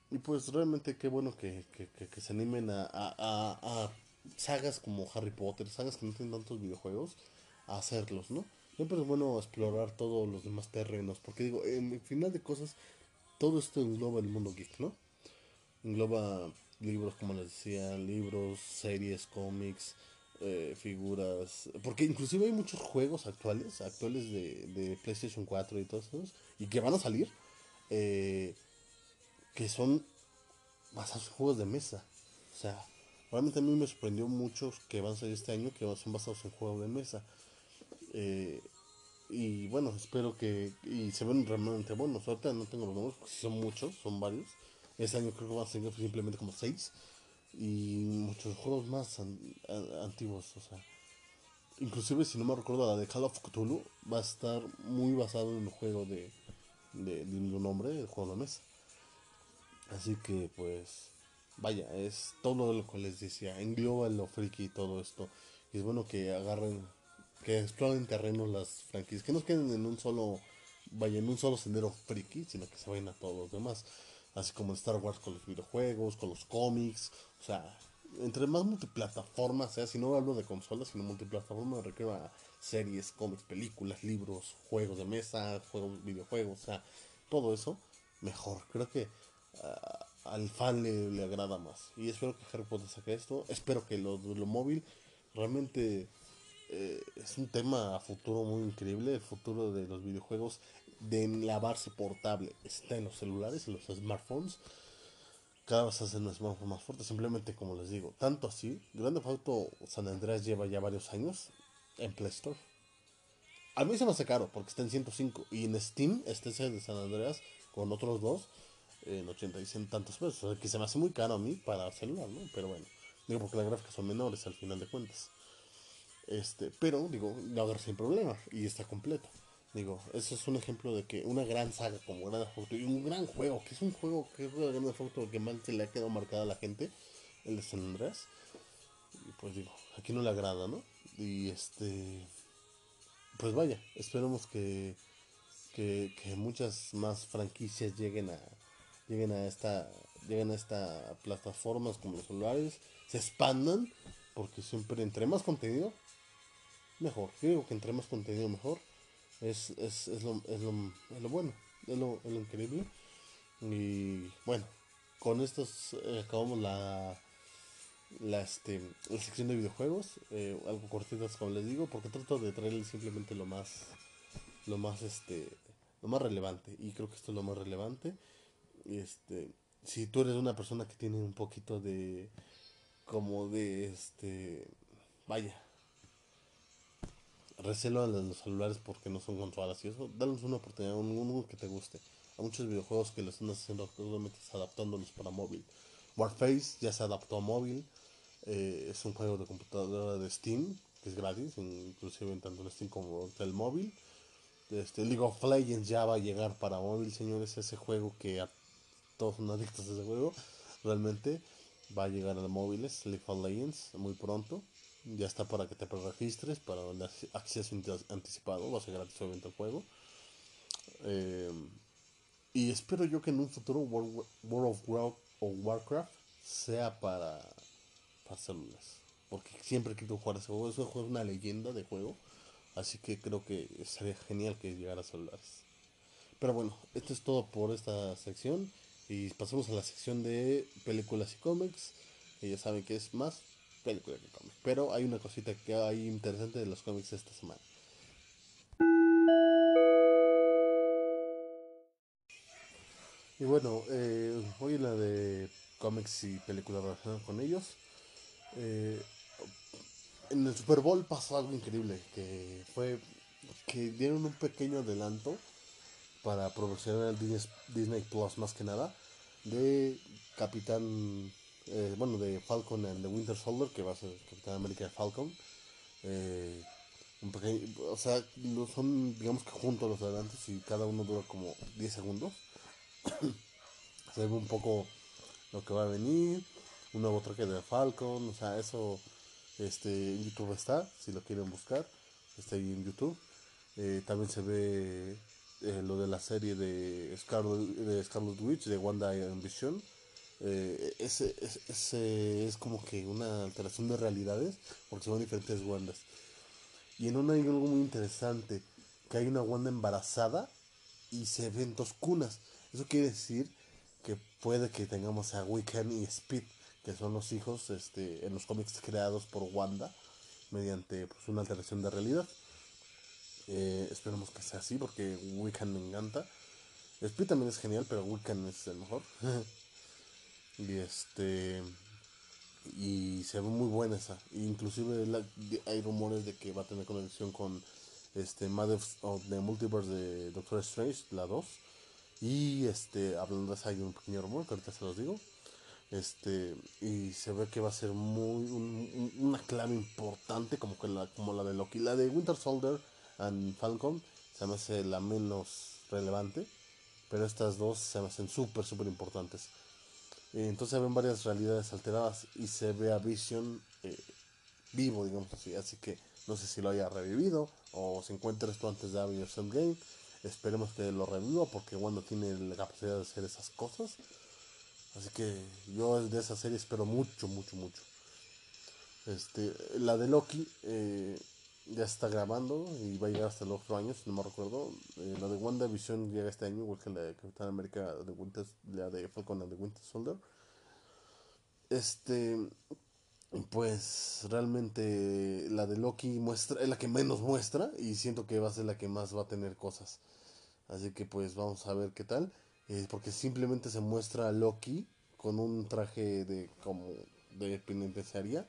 y pues realmente qué bueno que, que, que, se animen a, a, a, sagas como Harry Potter, sagas que no tienen tantos videojuegos, a hacerlos, ¿no? Siempre es bueno explorar todos los demás terrenos, porque digo, en final de cosas, todo esto engloba el mundo geek, ¿no? Engloba libros, como les decía, libros, series, cómics, eh, figuras, porque inclusive hay muchos juegos actuales, actuales de, de PlayStation 4 y todos esos, y que van a salir, eh, que son basados en juegos de mesa. O sea, realmente a mí me sorprendió muchos que van a salir este año que son basados en juegos de mesa. Eh, y bueno, espero que. Y se ven realmente buenos. Ahorita no tengo los números, porque son muchos, son varios. Este año creo que va a ser simplemente como 6. Y muchos juegos más antiguos. O sea, inclusive si no me recuerdo, la de Call of Cthulhu va a estar muy basado en el juego de, de, de un nombre, el juego de mesa. Así que pues, vaya, es todo lo que les decía. Engloba lo friki y todo esto. Y es bueno que agarren, que exploren terrenos las franquicias. Que no queden en un solo, vaya, en un solo sendero friki, sino que se vayan a todos los demás así como Star Wars con los videojuegos, con los cómics, o sea, entre más multiplataformas sea, si no hablo de consolas, sino multiplataforma me refiero a series, cómics, películas, libros, juegos de mesa, juegos, videojuegos, o sea, todo eso, mejor. Creo que ah, al fan le, agrada más. Y espero que Harry Potter saque esto. Espero que lo, lo móvil realmente eh, es un tema a futuro muy increíble. El futuro de los videojuegos de lavarse portable está en los celulares, en los smartphones. Cada vez hacen un smartphone más fuerte, simplemente como les digo. Tanto así, Grande Auto San Andreas lleva ya varios años en Play Store. A mí se me hace caro porque está en 105 y en Steam está ese de San Andreas con otros dos en 80 y 100 tantos pesos. que se me hace muy caro a mí para celular, ¿no? Pero bueno, digo porque las gráficas son menores al final de cuentas. Este, pero digo, lo agarra sin problema y está completo. Digo, ese es un ejemplo de que una gran saga como Grand Theft y un gran juego, que es un juego que es Grand Theft Auto que más se le ha quedado marcada a la gente, el de San Andreas. Y pues digo, aquí no le agrada, ¿no? Y este, pues vaya, esperemos que, que, muchas más franquicias lleguen a lleguen a esta lleguen a esta plataformas como los celulares, se expandan, porque siempre entre más contenido, mejor. Yo digo que entre más contenido mejor, es, es, es, lo, es, lo, es lo bueno, es lo, es lo increíble. Y bueno, con estos eh, acabamos la, la, este, la sección de videojuegos, eh, algo cortitas como les digo, porque trato de traerles simplemente lo más, lo más, este, lo más relevante. Y creo que esto es lo más relevante. Este, si tú eres una persona que tiene un poquito de, como de, este, vaya, recelo a los celulares porque no son controladas y eso, dale una oportunidad, un, uno que te guste. Hay muchos videojuegos que los están haciendo actualmente adaptándolos para móvil. Warface ya se adaptó a móvil. Eh, es un juego de computadora de Steam, que es gratis, inclusive tanto en Steam como en el móvil. Este, League of Legends ya va a llegar para móvil, señores. Ese juego que a todos son adictos a ese juego. Realmente va a llegar a móviles, League of Legends, muy pronto. Ya está para que te registres, para el acceso anticipado. Va a ser gratis obviamente el juego. Eh, y espero yo que en un futuro World, of Warcraft, o Warcraft sea para, para células. Porque siempre quiero jugar ese juego. Ese juego es una leyenda de juego. Así que creo que sería genial que llegara a celulares. Pero bueno, esto es todo por esta sección. Y pasamos a la sección de películas y cómics. Que ya saben que es más película que cómic. Pero hay una cosita que hay interesante de los cómics esta semana. Y bueno, eh, hoy la de cómics y películas relacionadas con ellos. Eh, en el Super Bowl pasó algo increíble, que fue que dieron un pequeño adelanto para promocionar el Disney, Disney Plus más que nada de Capitán, eh, bueno, de Falcon and the Winter Soldier, que va a ser Capitán América de Falcon. Eh, un pequeño, o sea, son digamos que juntos los adelantos y cada uno dura como 10 segundos. [COUGHS] se ve un poco lo que va a venir, un nuevo traje de Falcon, o sea, eso este, en YouTube está, si lo quieren buscar, está ahí en YouTube. Eh, también se ve eh, lo de la serie de Scarlet, de Scarlet Witch, de Wanda and Vision. Eh, ese, ese, es como que una alteración de realidades, porque son diferentes Wandas. Y en una hay algo muy interesante, que hay una Wanda embarazada y se ven dos cunas. Eso quiere decir que puede que tengamos a Wiccan y Speed, que son los hijos este, en los cómics creados por Wanda mediante pues, una alteración de realidad. Eh, esperemos que sea así porque Wiccan me encanta. Speed también es genial, pero Wiccan es el mejor. [LAUGHS] y este y se ve muy buena esa. Inclusive hay rumores de que va a tener conexión con este Mothers of the Multiverse de Doctor Strange, la 2. Y este, hablando de eso, hay un pequeño rumor que ahorita se los digo. Este, y se ve que va a ser muy una clave importante como que la, como la de Loki. La de Winter Soldier and Falcon se me hace la menos relevante. Pero estas dos se me hacen súper, súper importantes. Entonces se ven varias realidades alteradas y se ve a Vision eh, vivo, digamos así. Así que no sé si lo haya revivido o se encuentra esto antes de Avengers Endgame. Esperemos que lo reviva porque Wanda tiene la capacidad de hacer esas cosas. Así que yo de esa serie espero mucho, mucho, mucho. Este, la de Loki eh, ya está grabando y va a llegar hasta el otro año, si no me recuerdo. Eh, la de WandaVision llega este año, igual que la de Capitán América de Winter, la de Falcon de Winter Soldier. Este, pues realmente la de Loki muestra, es la que menos muestra y siento que va a ser la que más va a tener cosas. Así que pues vamos a ver qué tal. Eh, porque simplemente se muestra a Loki con un traje de como de penitenciaria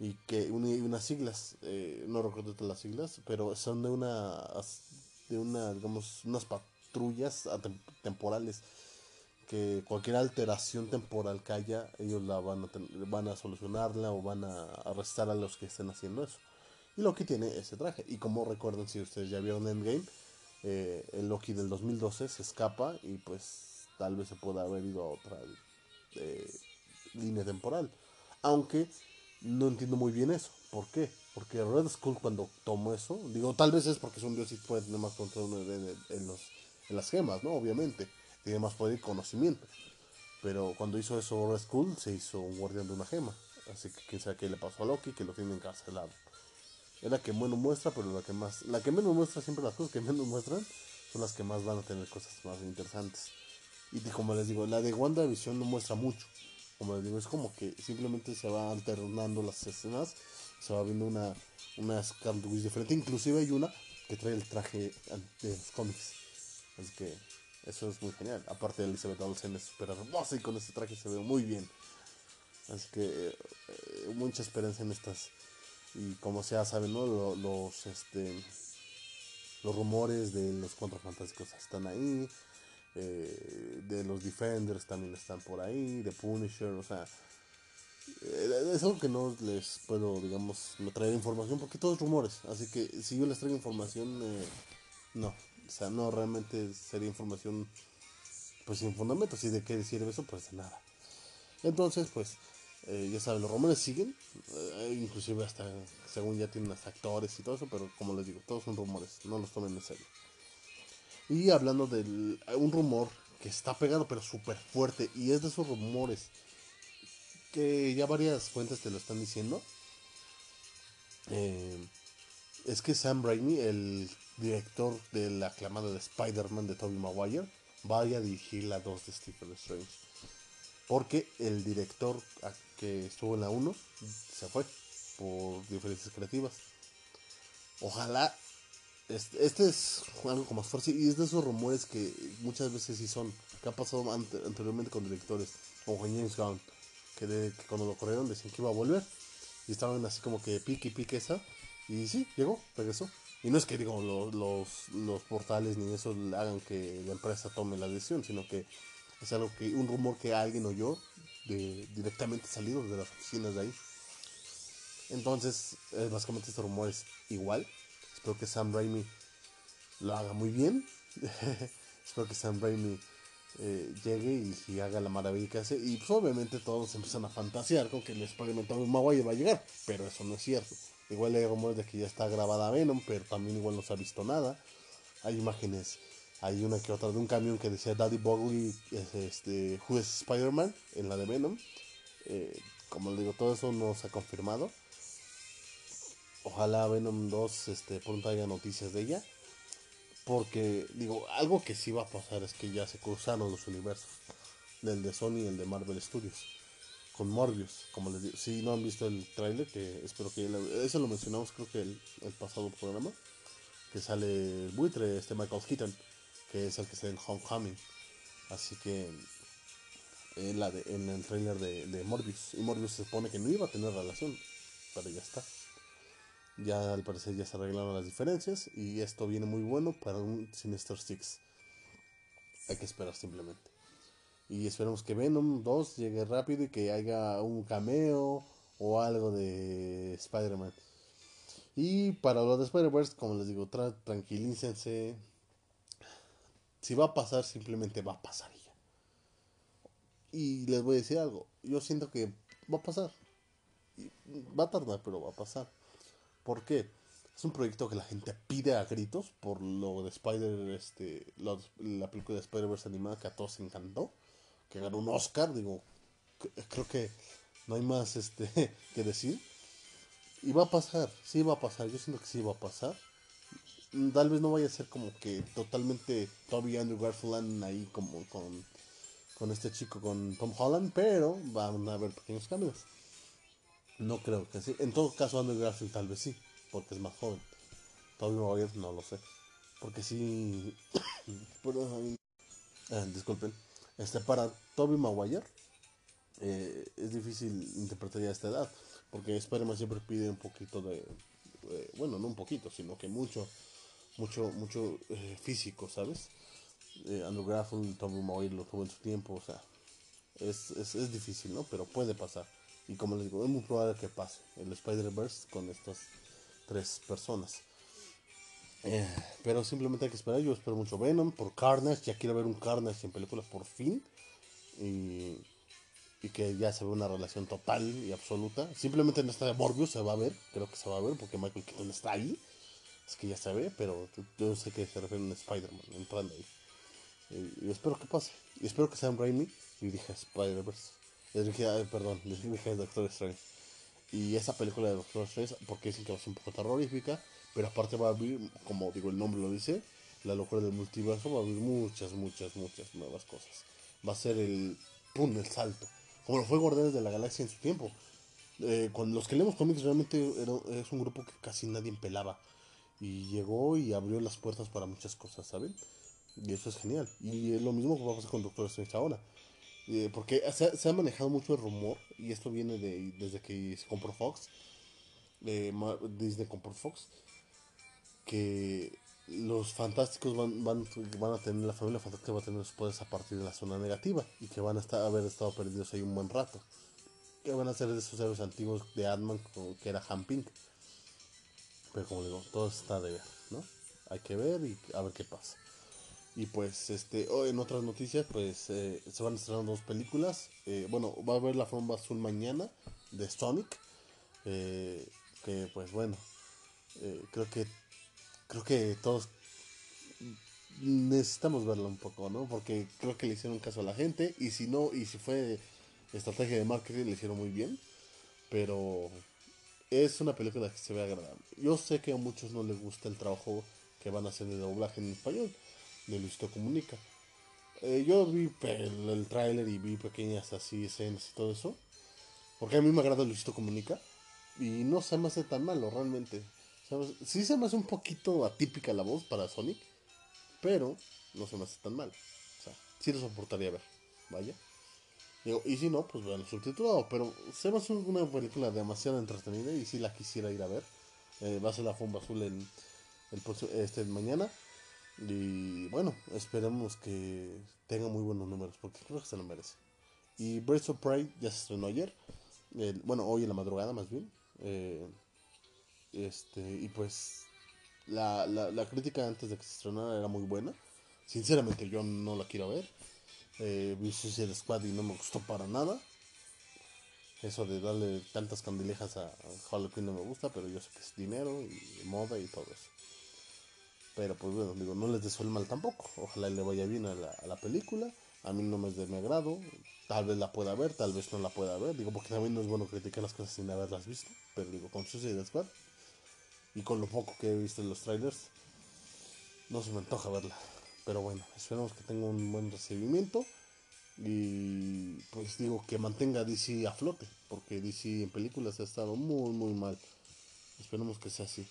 y que unas siglas, eh, no recuerdo todas las siglas, pero son de una de una digamos unas patrullas temporales que cualquier alteración temporal que haya, ellos la van a, van a solucionarla o van a arrestar a los que estén haciendo eso. Y Loki tiene ese traje. Y como recuerdan, si ustedes ya vieron Endgame, eh, el Loki del 2012 se escapa y pues tal vez se pueda haber ido a otra eh, línea temporal. Aunque no entiendo muy bien eso. ¿Por qué? Porque Red Skull cuando tomó eso, digo, tal vez es porque es un dios y puede tener más control en, los, en las gemas, ¿no? Obviamente. tiene más poder y conocimiento. Pero cuando hizo eso Red Skull, se hizo un guardián de una gema. Así que quién sabe qué le pasó a Loki, que lo tiene encarcelado. Es la que menos muestra, pero la que más. La que menos muestra, siempre las cosas que menos muestran, son las que más van a tener cosas más interesantes. Y como les digo, la de WandaVision no muestra mucho. Como les digo, es como que simplemente se va alternando las escenas. Se va viendo una, una Witch diferente. Inclusive hay una que trae el traje de los cómics. Así que eso es muy genial. Aparte Elizabeth Olsen es súper hermosa y con este traje se ve muy bien. Así que eh, mucha esperanza en estas. Y como ya saben, ¿no? Los, este, los rumores de los cuatro fantásticos están ahí. Eh, de los Defenders también están por ahí. De Punisher, o sea. Eh, es algo que no les puedo, digamos, me traer información porque todos rumores. Así que si yo les traigo información, no. O sea, no realmente sería información pues sin fundamentos. ¿Y de qué decir eso? Pues de nada. Entonces, pues eh, ya saben, los rumores siguen, eh, inclusive hasta según ya tienen hasta actores y todo eso, pero como les digo, todos son rumores, no los tomen en serio. Y hablando de un rumor que está pegado pero súper fuerte, y es de esos rumores que ya varias fuentes te lo están diciendo, eh, es que Sam Raimi, el director de la aclamada de Spider-Man de Tobey Maguire, vaya a dirigir la 2 de Stephen Strange. Porque el director que estuvo en la 1 se fue por diferencias creativas. Ojalá. Este, es algo como fuerte y es de esos rumores que muchas veces sí son. Que ha pasado anteriormente con directores. Como con James Gunn. Que, cuando lo corrieron decían que iba a volver. Y estaban así como que pique y pique esa. Y sí, llegó, regresó. Y no es que digo, los, los portales ni eso hagan que la empresa tome la decisión, sino que es algo que, un rumor que alguien oyó de, directamente salido de las oficinas de ahí. Entonces, eh, básicamente este rumor es igual. Espero que Sam Raimi lo haga muy bien. [LAUGHS] Espero que Sam Raimi eh, llegue y, haga la maravilla que hace. Y pues obviamente todos empiezan a fantasear con que el Spider-Man Tobey Maguire va a llegar. Pero eso no es cierto. Igual hay rumores de que ya está grabada Venom, pero también igual no se ha visto nada. Hay imágenes hay una que otra de un camión que decía Daddy Bogley, este, Who is Spider-Man, en la de Venom. Eh, como les digo, todo eso no se ha confirmado. Ojalá Venom 2 este, pronto haya noticias de ella. Porque, digo, algo que sí va a pasar es que ya se cruzaron los universos. Del de Sony y el de Marvel Studios. Con Morbius, como les digo. Si no han visto el tráiler, que espero que... Eso lo mencionamos creo que el, pasado programa. Que sale el buitre, este Michael Keaton que es el que está en Homecoming. Así que en, la en el trailer de, Morbius. Y Morbius se supone que no iba a tener relación, pero ya está. Ya al parecer ya se arreglaron las diferencias y esto viene muy bueno para un Sinister Six. Hay que esperar simplemente. Y esperemos que Venom 2 llegue rápido y que haya un cameo o algo de Spider-Man. Y para lo de Spider-Verse, como les digo, tranquilícense, si va a pasar, simplemente va a pasar ya. Y les voy a decir algo. Yo siento que va a pasar. Va a tardar, pero va a pasar. ¿Por qué? Es un proyecto que la gente pide a gritos por lo de Spider, este, la película de Spider-Verse animada que a todos encantó, que ganó un Oscar, digo, creo que no hay más este [LAUGHS] que decir. Y va a pasar, sí va a pasar, yo siento que sí va a pasar tal vez no vaya a ser como que totalmente Toby Andrew Garfield ahí como con, con este chico, con Tom Holland, pero van a haber pequeños cambios. No creo que sí. En todo caso, Andrew Garfield tal vez sí, porque es más joven. Toby Maguire no lo sé. Porque sí. [COUGHS] Ah, disculpen. Este, para Toby Maguire eh, es difícil interpretar ya esta edad. Porque Spider-Man siempre pide un poquito de. bueno, no un poquito, sino que mucho mucho, mucho eh, físico, ¿sabes? Eh, Andrew Garfield, Tom Maguire lo tuvo en su tiempo, o sea, es, es, es, difícil, ¿no? Pero puede pasar. Y como les digo, es muy probable que pase el Spider-Verse con estas tres personas. Eh, pero simplemente hay que esperar. Yo espero mucho Venom por Carnage. Ya quiero ver un Carnage en película por fin. Y, y que ya se ve una relación total y absoluta. Simplemente en esta de Morbius se va a ver. Creo que se va a ver porque Michael Keaton está ahí. Es que ya se ve, pero yo sé que se refiere a un Spider-Man entrando ahí. Eh, y espero que pase. Y espero que Sam Raimi dirija Spider-Verse. Dirija, perdón, dirija Doctor Strange. Y esa película de Doctor Strange, porque dicen que va a ser un poco terrorífica, pero aparte va a abrir, como digo el nombre lo dice, la locura del multiverso, va a abrir muchas, muchas, muchas nuevas cosas. Va a ser el, pum, el salto. Como lo fue Guardianes de la Galaxia en su tiempo. Eh, con los que leemos cómics realmente es un grupo que casi nadie pelaba. Y llegó y abrió las puertas para muchas cosas, ¿saben? Y eso es genial. Y es lo mismo que va a pasar con Doctor Strange ahora. Eh, porque se, ha manejado mucho el rumor, y esto viene de, desde que se compró Fox, eh, Disney compró Fox, que los fantásticos van, van, van, a tener, la familia fantástica va a tener sus poderes a partir de la zona negativa, y que van a estar, haber estado perdidos ahí un buen rato. Que van a ser de esos héroes antiguos de Ant-Man, que era Han Pink. Pero como digo, todo está de ver, ¿no? Hay que ver y a ver qué pasa. Y pues, este, en otras noticias, pues eh, se van a estrenar dos películas. Eh, bueno, va a haber la forma azul mañana de Sonic. Eh, que pues bueno, creo que creo que todos necesitamos verla un poco, ¿no? Porque creo que le hicieron caso a la gente. Y si no, y si fue estrategia de marketing, le hicieron muy bien. Pero es una película que se ve agradable. Yo sé que a muchos no les gusta el trabajo que van a hacer de doblaje en español de Luisito Comunica. Eh, yo vi el, el tráiler y vi pequeñas así escenas y todo eso. Porque a mí me agrada Luisito Comunica. Y no se me hace tan malo realmente. Sí se me hace un poquito atípica la voz para Sonic. Pero no se me hace tan mal. O sea, sí lo soportaría ver. Vaya. Y si no, pues bueno, subtitulado. Pero se me hace una película demasiado entretenida y si la quisiera ir a ver. Eh, va a ser la Fumba Azul el, el, este mañana. Y bueno, esperemos que tenga muy buenos números, porque creo que se lo merece. Y Birds of Prey ya se estrenó ayer. bueno, hoy en la madrugada más bien. Eh, este, y pues la, la, la, crítica antes de que se estrenara era muy buena. Sinceramente yo no la quiero ver. Eh, vi Suicide Squad y no me gustó para nada. Eso de darle tantas candilejas a, a no me gusta, pero yo sé que es dinero y moda y todo eso. Pero pues bueno, digo, no les deseo el mal tampoco. Ojalá le vaya bien a la, película. A mí no me es de mi agrado. Tal vez la pueda ver, tal vez no la pueda ver. Digo, porque también no es bueno criticar las cosas sin haberlas visto. Pero digo, con Suicide Squad y con lo poco que he visto en los trailers, no se me antoja verla. Pero bueno, esperemos que tenga un buen recibimiento. Y pues digo que mantenga DC a flote. Porque DC en películas ha estado muy, muy mal. Esperemos que sea así.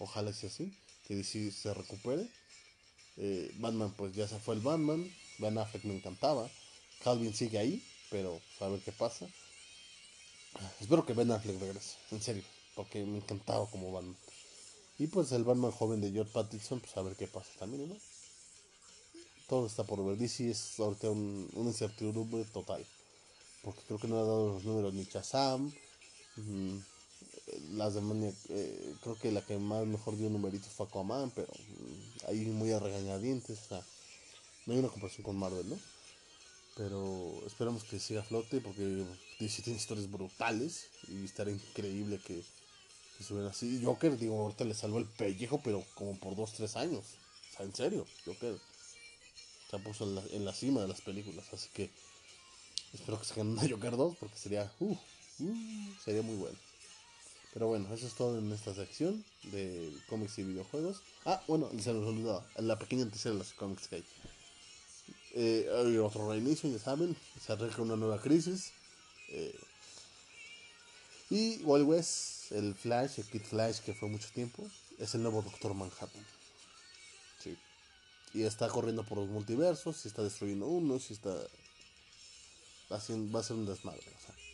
Ojalá sea así que DC se recupere. Eh, Batman, pues ya se fue el Batman. Ben Affleck me encantaba. Calvin sigue ahí, pero a ver qué pasa. Espero que Ben Affleck regrese, en serio, porque me encantaba como Batman. Y pues el Batman joven de George Pattinson, pues a ver qué pasa también, ¿no? Todo está por ver. DC es ahorita un, una incertidumbre total. Porque creo que no ha dado los números ni Chazam. Mm, las de eh, creo que la que más mejor dio numeritos fue Aquaman, pero mm, ahí muy a regañadientes, o no hay una comparación con Marvel, ¿no? Pero esperamos que siga a flote porque DC tiene historias brutales y estaría increíble que, que así. Joker, digo, ahorita le salvó el pellejo, pero como por 2-3 años. O sea, en serio, Joker se puso en la, en la cima de las películas, así que espero que se una Joker 2 porque sería, uh, uh, sería muy bueno. Pero bueno, eso es todo en esta sección de cómics y videojuegos. Ah, bueno, se nos olvidaba, la pequeña noticia de los cómics que hay. Eh, hay otro reinicio, ya saben, se arregla una nueva crisis. Eh, y Wild West, el Flash, el Kid Flash que fue mucho tiempo, es el nuevo Doctor Manhattan. Sí. Y está corriendo por los multiversos, y está destruyendo uno, si está haciendo, va a ser un desmadre. O sea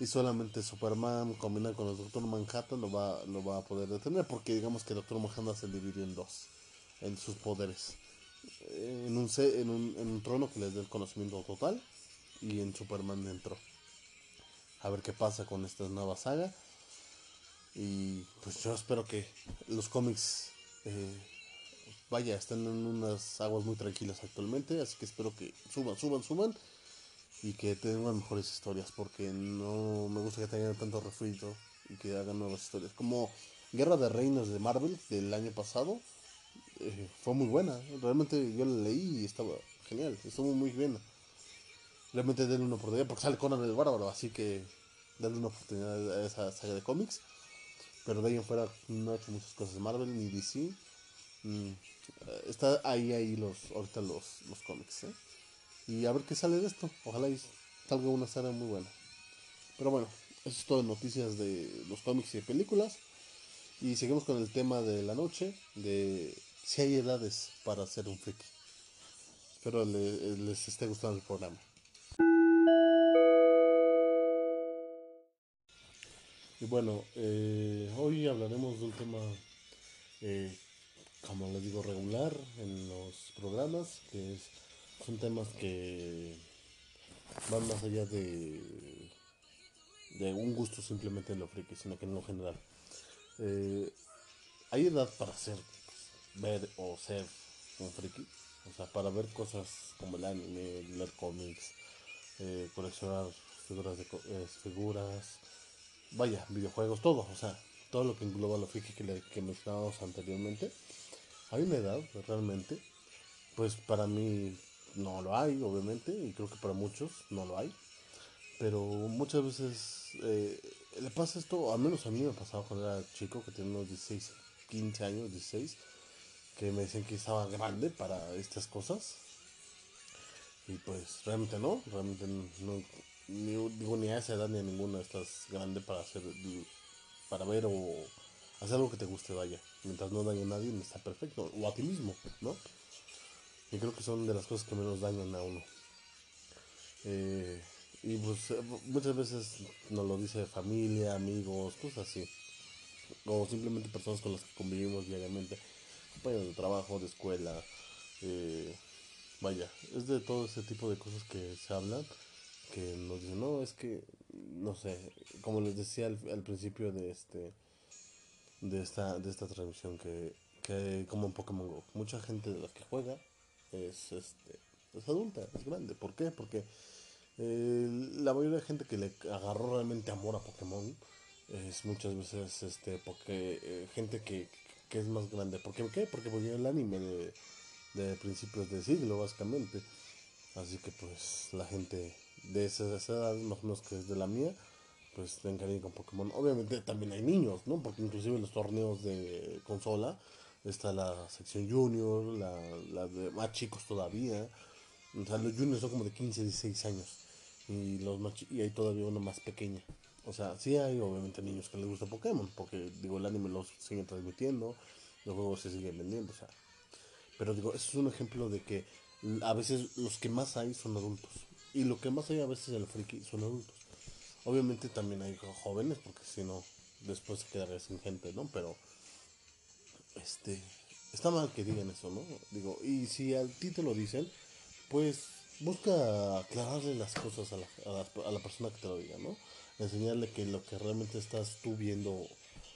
y solamente Superman combinado con el Doctor Manhattan lo va, lo va a poder detener porque digamos que el Doctor Manhattan se dividió en dos en sus poderes. En un, en un, en un trono que les dé el conocimiento total y en Superman dentro. A ver qué pasa con esta nueva saga. Y pues yo espero que los cómics eh, vaya estén en unas aguas muy tranquilas actualmente así que espero que suban suban suban y que tengan mejores historias porque no me gusta que tengan tanto refrito y que hagan nuevas historias como Guerra de Reinos de Marvel del año pasado eh, fue muy buena. Realmente yo la leí y estaba genial, estuvo muy bien. Realmente denle una oportunidad porque sale Conan el Bárbaro, así que denle una oportunidad a esa saga de cómics. Pero de ahí en fuera no ha hecho muchas cosas Marvel ni DC. Mm, está ahí, ahí los, ahorita los, los cómics. ¿eh? Y a ver qué sale de esto. Ojalá y salga una saga muy buena. Pero bueno, eso es todo en noticias de los cómics y de películas. Y seguimos con el tema de la noche, de si hay edades para ser un friki. Espero les esté gustando el programa. Y bueno, eh, hoy hablaremos de un tema, eh, como les digo, regular en los programas, que es, son temas que van más allá de, de un gusto simplemente en lo friki, sino que en lo general. Eh, hay edad para ser, pues, ver o ser un friki, o sea, para ver cosas como el anime, leer cómics, eh, coleccionar figuras, de, eh, figuras, vaya, videojuegos, todo, o sea, todo lo que engloba lo friki que, que mencionábamos anteriormente. Hay una edad, realmente, pues para mí no lo hay, obviamente, y creo que para muchos no lo hay. Pero muchas veces eh, le pasa esto, al menos a mí me pasaba cuando era chico, que tenía unos 16, 15 años, 16, que me decían que estaba grande para estas cosas. Y pues realmente no, realmente no, ni, digo, ni a esa edad ni a ninguna estás grande para hacer, para ver o hacer algo que te guste, vaya. Mientras no dañe a nadie, está perfecto. O a ti mismo, ¿no? Y creo que son de las cosas que menos dañan a uno. Eh, y pues eh, muchas veces nos lo dice familia, amigos, cosas así. O simplemente personas con las que convivimos diariamente. Compañeros de trabajo, de escuela. Eh, vaya, es de todo ese tipo de cosas que se hablan. Que nos dicen, no, es que, no sé, como les decía al, principio de este de esta, de esta transmisión que, que como en Pokémon Go, mucha gente de las que juega es este es adulta, es grande. ¿Por qué? Porque eh, la mayoría de gente que le agarró realmente amor a Pokémon es muchas veces este porque eh, gente que, que, es más grande. ¿Por qué? Porque porque el anime de, de principios de siglo básicamente. Así que pues la gente de esa, edad, más o menos que es de la mía, pues te cariño con Pokémon. Obviamente también hay niños, ¿no? Porque inclusive los torneos de consola está la sección junior, la, la de más chicos todavía. O sea, los juniors son como de 15, 16 años y los y hay todavía una más pequeña. O sea, sí hay obviamente niños que les gusta Pokémon, porque digo, el anime los sigue transmitiendo, los juegos se siguen vendiendo, o sea. Pero digo, eso es un ejemplo de que a veces los que más hay son adultos. Y lo que más hay a veces en el friki son adultos. Obviamente también hay jóvenes, porque si no, después se quedaría sin gente, ¿no? Pero, este, está mal que digan eso, ¿no? Digo, y si a ti te lo dicen, pues busca aclararle las cosas a la, a, la, persona que te lo diga, ¿no? Enseñarle que lo que realmente estás tú viendo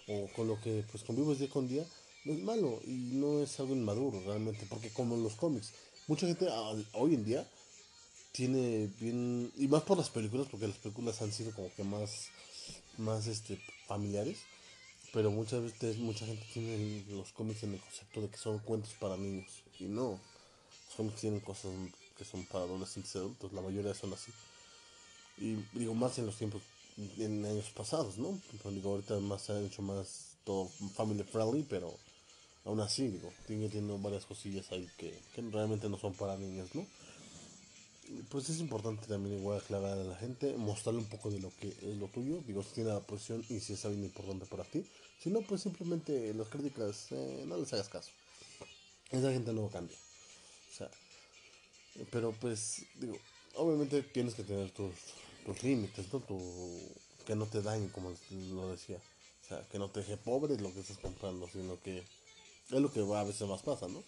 o con lo que pues convives día con día no es malo y no es algo inmaduro realmente, porque como en los cómics, mucha gente hoy en día tiene bien, y más por las películas, porque las películas han sido como que más, más este, familiares, pero muchas veces mucha gente tiene los cómics en el concepto de que son cuentos para niños, y no, los cómics tienen cosas que son para adolescentes y adultos, la mayoría son así. Y digo, más en los tiempos, en años pasados, ¿no? digo, ahorita más se ha hecho más todo family friendly, pero aún así, digo, tiene, tiene varias cosillas ahí que, que realmente no son para niños, ¿no? Pues es importante también igual aclarar a la gente, mostrarle un poco de lo que es lo tuyo, digo, si tiene la posición y si es algo importante para ti. Si no, pues simplemente los críticas, eh, no les hagas caso. Esa gente no cambia. O sea, pero pues, digo, obviamente tienes que tener tus, tus límites, ¿no? Tu, que no te dañe, como lo decía. O sea, que no te deje pobre lo que estás comprando, sino que es lo que a veces más pasa, ¿no?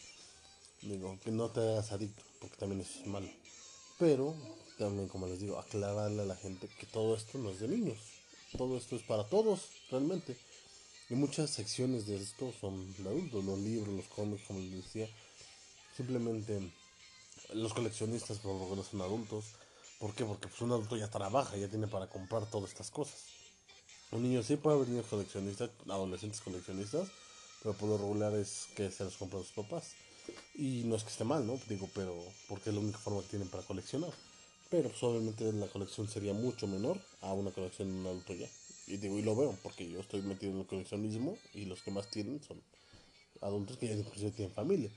Digo, que no te hagas adicto, porque también es malo. Pero también, como les digo, aclararle a la gente que todo esto no es de niños. Todo esto es para todos, realmente. Y muchas secciones de esto son de adultos, los libros, los cómics, como les decía. Simplemente los coleccionistas por lo menos son adultos. ¿Por qué? Porque pues, un adulto ya trabaja, ya tiene para comprar todas estas cosas. Un niño sí puede haber niños coleccionistas, adolescentes coleccionistas, pero por lo regular es que se los compran sus papás. Y no es que esté mal, ¿no? Digo, pero porque es la única forma que tienen para coleccionar. Pero pues, obviamente la colección sería mucho menor a una colección de un adulto ya. Y digo, y lo veo, porque yo estoy metido en el coleccionismo y los que más tienen son adultos que ya inclusive tienen familia.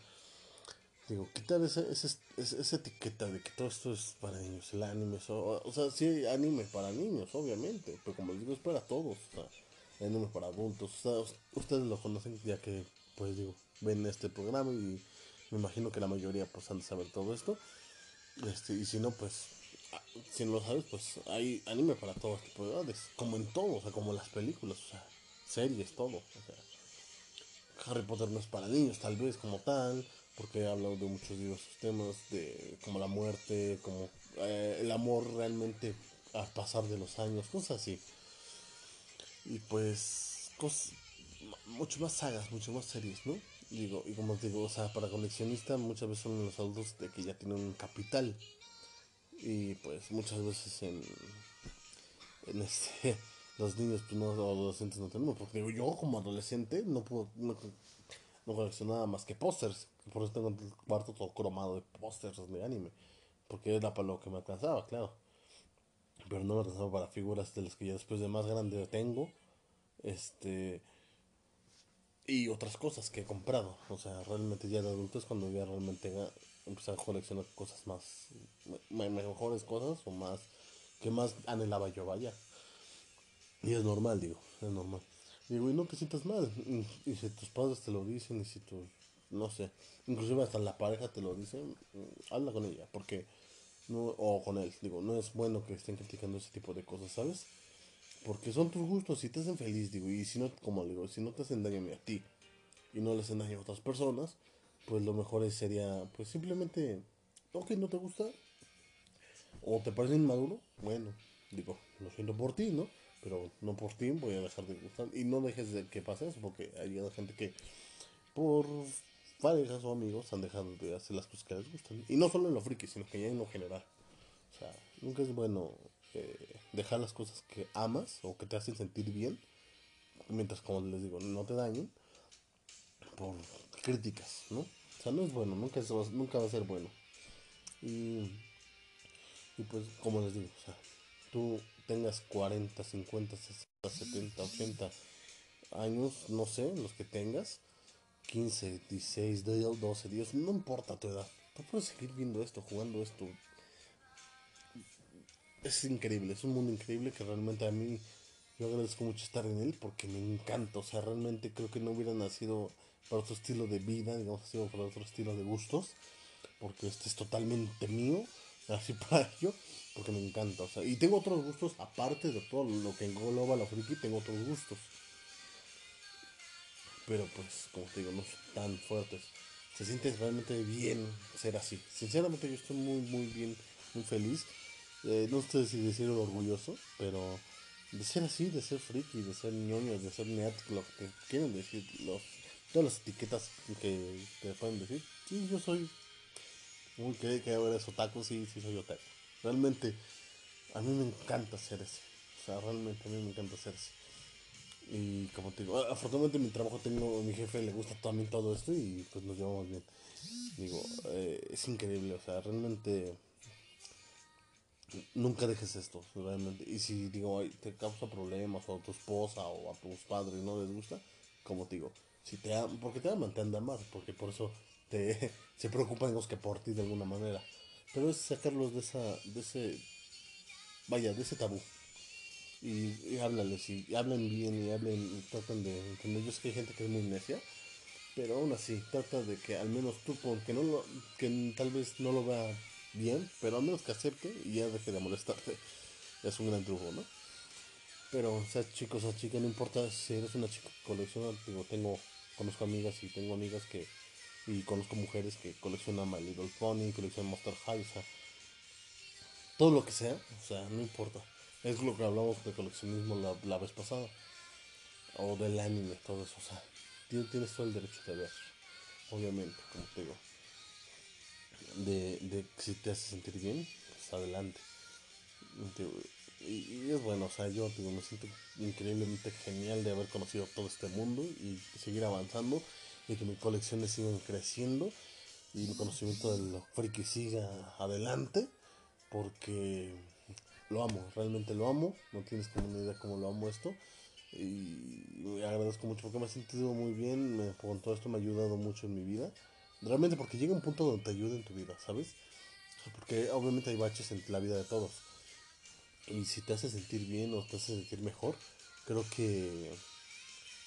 Digo, quitar esa, esa, esa, etiqueta de que todo esto es para niños, el anime, o, sea, sí anime para niños, obviamente, pero como les digo, es para todos, o sea, anime para adultos, o sea, ustedes lo conocen ya que, pues digo, ven este programa y me imagino que la mayoría pues han de saber todo esto, este, y si no, pues, ah, si no lo sabes, pues hay anime para todos tipo de edades, como en todo, o sea, como las películas, o sea, series, todo, o sea, Harry Potter no es para niños, tal vez, como tal, porque he hablado de muchos diversos temas, de como la muerte, como eh, el amor realmente al pasar de los años, cosas así. Y pues, cosas, mucho más sagas, mucho más series, ¿no? Digo, y como digo, o sea, para coleccionistas muchas veces son los adultos de que ya tienen un capital. Y pues muchas veces en, en este, [LAUGHS] los niños, pues no, adolescentes no tenemos, porque digo, yo como adolescente no puedo, no, no coleccionaba más que pósters. Por eso tengo el cuarto todo cromado de pósters de anime. Porque era para lo que me alcanzaba, claro. Pero no me alcanzaba para figuras de las que ya después de más grande tengo. Este. Y otras cosas que he comprado. O sea, realmente ya de adulto es cuando ya realmente empecé a coleccionar cosas más. Mejores cosas o más. Que más anhelaba yo, vaya. Y es normal, digo, es normal. Digo, y no te sientas mal. Y si tus padres te lo dicen, y si tus, no sé, inclusive hasta la pareja te lo dicen, mm, habla con ella, porque, no, o con él, digo, no es bueno que estén criticando ese tipo de cosas, ¿sabes? Porque son tus gustos y te hacen feliz, digo, y si no, como digo, si no te hacen daño a ti y no les hacen daño a otras personas, pues lo mejor sería, pues simplemente, ok, no te gusta, o te parece inmaduro, bueno, digo, lo siento por ti, ¿no? pero no por ti voy a dejar de gustar. Y no dejes de que pase eso, porque hay gente que por parejas o amigos han dejado de hacer las cosas que les gustan. Y no solo en lo friki, sino que ya en lo general. O sea, nunca es bueno eh, dejar las cosas que amas o que te hacen sentir bien, mientras, como les digo, no te dañen por críticas, ¿no? O sea, no es bueno, nunca, nunca va a ser bueno. Y, y pues, como les digo, o sea, tú tengas 40, 50, 60, 70, 80 años, no sé, los que tengas, 15, 16, 12, 10, no importa tu edad, tú puedes seguir viendo esto, jugando esto. Es increíble, es un mundo increíble que realmente a mí yo agradezco mucho estar en él porque me encanta, o sea, realmente creo que no hubiera nacido para otro estilo de vida, digamos así, o para otro estilo de gustos, porque este es totalmente mío, [LAUGHS] así para ello porque me encanta, o sea, y tengo otros gustos aparte de todo lo que engloba la friki, tengo otros gustos. Pero pues, como te digo, no son tan fuertes. Se siente realmente bien ser así. Sinceramente yo estoy muy, muy bien, muy feliz. Eh, no sé si decirlo orgulloso, pero de ser así, de ser friki, de ser ñoño, de ser nerd, lo que quieren decir, los, todas las etiquetas que te pueden decir. Sí, yo soy muy que, que eres otaku, sí, sí soy otaku. Realmente, a mí me encanta hacer eso. O sea, realmente a mí me encanta hacer eso. Y como te digo, afortunadamente en mi trabajo tengo, mi jefe le gusta también todo esto y pues nos llevamos bien. Digo, eh, es increíble, o sea, realmente nunca dejes esto, realmente. Y si digo, te causa problemas o a tu esposa o a tus padres no les gusta, como digo, si te aman, porque te aman, te andan más, porque por eso te, [LAUGHS] se preocupan los que por ti de alguna manera. Pero es sacarlos de esa, de ese, vaya, de ese tabú. Y, y háblales, y hablen bien, y hablen, y tratan de entender. Yo sé que hay gente que es muy necia, pero aún así, trata de que al menos tú, que no lo, que tal vez no lo vea bien, pero al menos que acepte y ya deje de molestarte. Es un gran truco, ¿no? Pero, sea chico, sea chica, no importa si eres una chica que colecciona, digo, tengo, conozco amigas y tengo amigas que y conozco mujeres que coleccionan My Little Pony, coleccionan Monster High, o sea, todo lo que sea, o sea, no importa. Es lo que hablamos de coleccionismo la, la vez pasada, o del anime, todo eso, o sea, tienes, todo el derecho de ver, obviamente, como te digo. De, de si te hace sentir bien, pues adelante. y, es bueno, o sea, yo me siento increíblemente genial de haber conocido todo este mundo y seguir avanzando y que mis colecciones sigan creciendo y el conocimiento de lo friki siga adelante porque lo amo, realmente lo amo, no tienes como una idea cómo lo amo esto y agradezco mucho porque me he sentido muy bien, me, con todo esto me ha ayudado mucho en mi vida, realmente porque llega un punto donde te ayuda en tu vida, ¿sabes? Porque obviamente hay baches en la vida de todos y si te hace sentir bien o te hace sentir mejor, creo que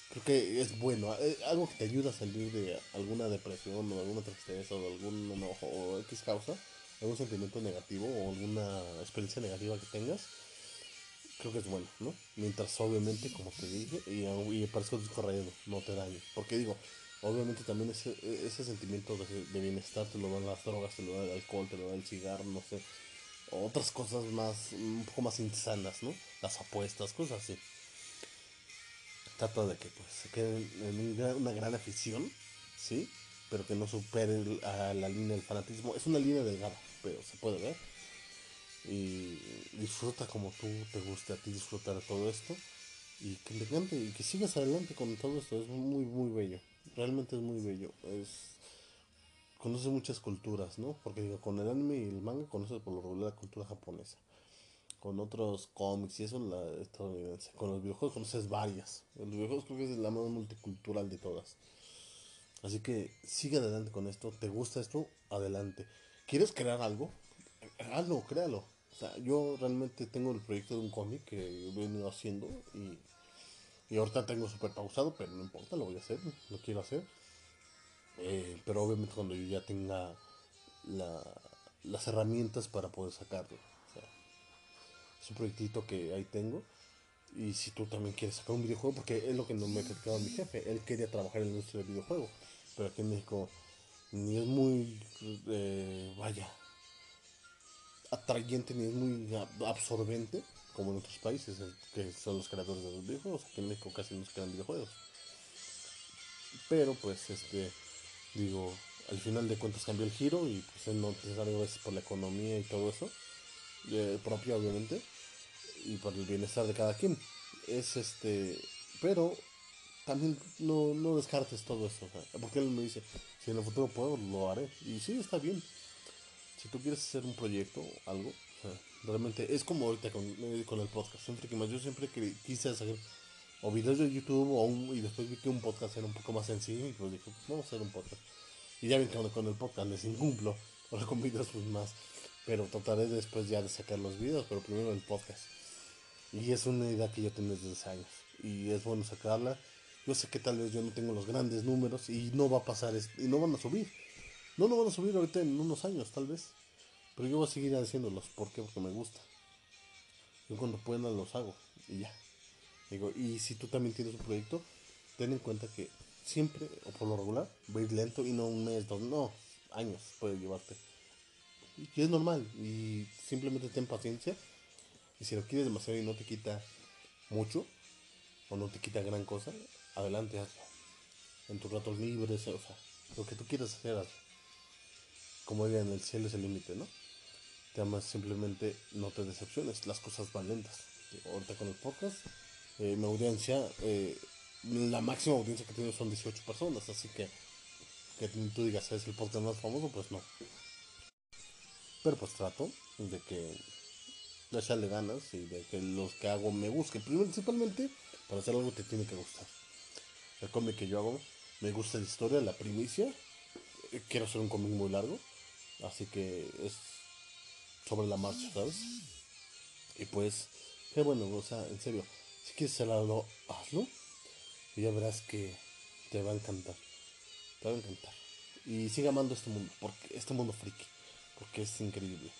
creo que es bueno, eh, algo que te ayuda a salir de alguna depresión o alguna tristeza o algún enojo o X causa, algún sentimiento negativo o alguna experiencia negativa que tengas, creo que es bueno, ¿no? Mientras obviamente, como te dije, y, y parezco discorriendo, no te dañe, porque digo, obviamente también ese, ese sentimiento de, bienestar te lo dan las drogas, te lo da el alcohol, te lo da el cigarro, no sé, otras cosas más, un poco más insanas, ¿no? Las apuestas, cosas así. Trata de que pues se quede en una gran afición, ¿sí? Pero que no supere a la línea del fanatismo. Es una línea delgada, pero se puede ver. Y disfruta como tú te guste a ti disfrutar todo esto. Y que te encante y que sigas adelante con todo esto. Es muy, muy bello. Realmente es muy bello. Es conoces muchas culturas, ¿no? Porque digo, con el anime y el manga conoces por lo regular la cultura japonesa. Con otros cómics y eso, la estadounidense. Con los videojuegos conoces varias. Los videojuegos creo que es la más multicultural de todas. Así que sigue adelante con esto. ¿Te gusta esto? Adelante. ¿Quieres crear algo? Hazlo, créalo. O sea, yo realmente tengo el proyecto de un cómic que he venido haciendo y, y ahorita tengo súper pausado, pero no importa, lo voy a hacer, lo quiero hacer. Eh, pero obviamente cuando yo ya tenga las herramientas para poder sacarlo. es un proyectito que ahí tengo. Y si tú también quieres sacar un videojuego, porque es lo que no me ha criticado mi jefe, él quería trabajar en el industria del videojuego, pero aquí en México ni es muy, eh, vaya, atrayente ni es muy absorbente como en otros países, que son los creadores de los videojuegos. Aquí en México casi no se crean videojuegos. Pero pues este digo, al final de cuentas cambió el giro y pues no necesario veces por la economía y todo eso, eh, propio obviamente, y por el bienestar de cada quien. Es este, pero también no, no descartes todo eso, porque él me dice, si en el futuro puedo, lo haré. Y sí, está bien. Si tú quieres hacer un proyecto, algo, realmente es como ahorita con, eh, con el podcast. Siempre que más yo siempre quise hacer o videos de YouTube o un, y después vi que un podcast era un poco más sencillo y pues dije, vamos a hacer un podcast. Y ya ven que con el podcast les incumplo, [LAUGHS] ahora con videos pues más, pero trataré después ya de sacar los videos, pero primero el podcast. Y es una idea que yo tengo desde hace años y es bueno sacarla. Yo sé que tal vez yo no tengo los grandes números y no va a pasar, y no van a subir. No, no van a subir ahorita en unos años tal vez, pero yo voy a seguir haciéndolos. ¿Por qué? Porque me gusta. Yo cuando pueda los hago y ya. Digo, y si tú también tienes un proyecto, ten en cuenta que siempre, o por lo regular, va a ir lento y no un mes, dos, no, años puede llevarte. Y es normal, y simplemente ten paciencia. Y si lo quieres demasiado y no te quita mucho, o no te quita gran cosa, adelante hazlo. En tus ratos libres, o sea, lo que tú quieras hacer, hazlo. Como digan, el cielo es el límite, ¿no? Te amas simplemente no te decepciones, las cosas van lentas. Ahorita con el podcast eh, mi audiencia, eh, la máxima audiencia que tengo son 18 personas, así que que tú digas es el podcast más famoso, pues no. Pero pues trato de que de echarle ganas y de que los que hago me busquen. Principalmente para hacer algo te tiene que gustar. El cómic que yo hago me gusta la historia, la primicia. Quiero hacer un cómic muy largo, así que es sobre la marcha, ¿sabes? Y pues, qué bueno, o sea, en serio, si quieres hacerlo, hazlo. Y ya verás que te va a encantar. Te va a encantar. Y sigue amando este mundo, porque este mundo friki. Porque es increíble.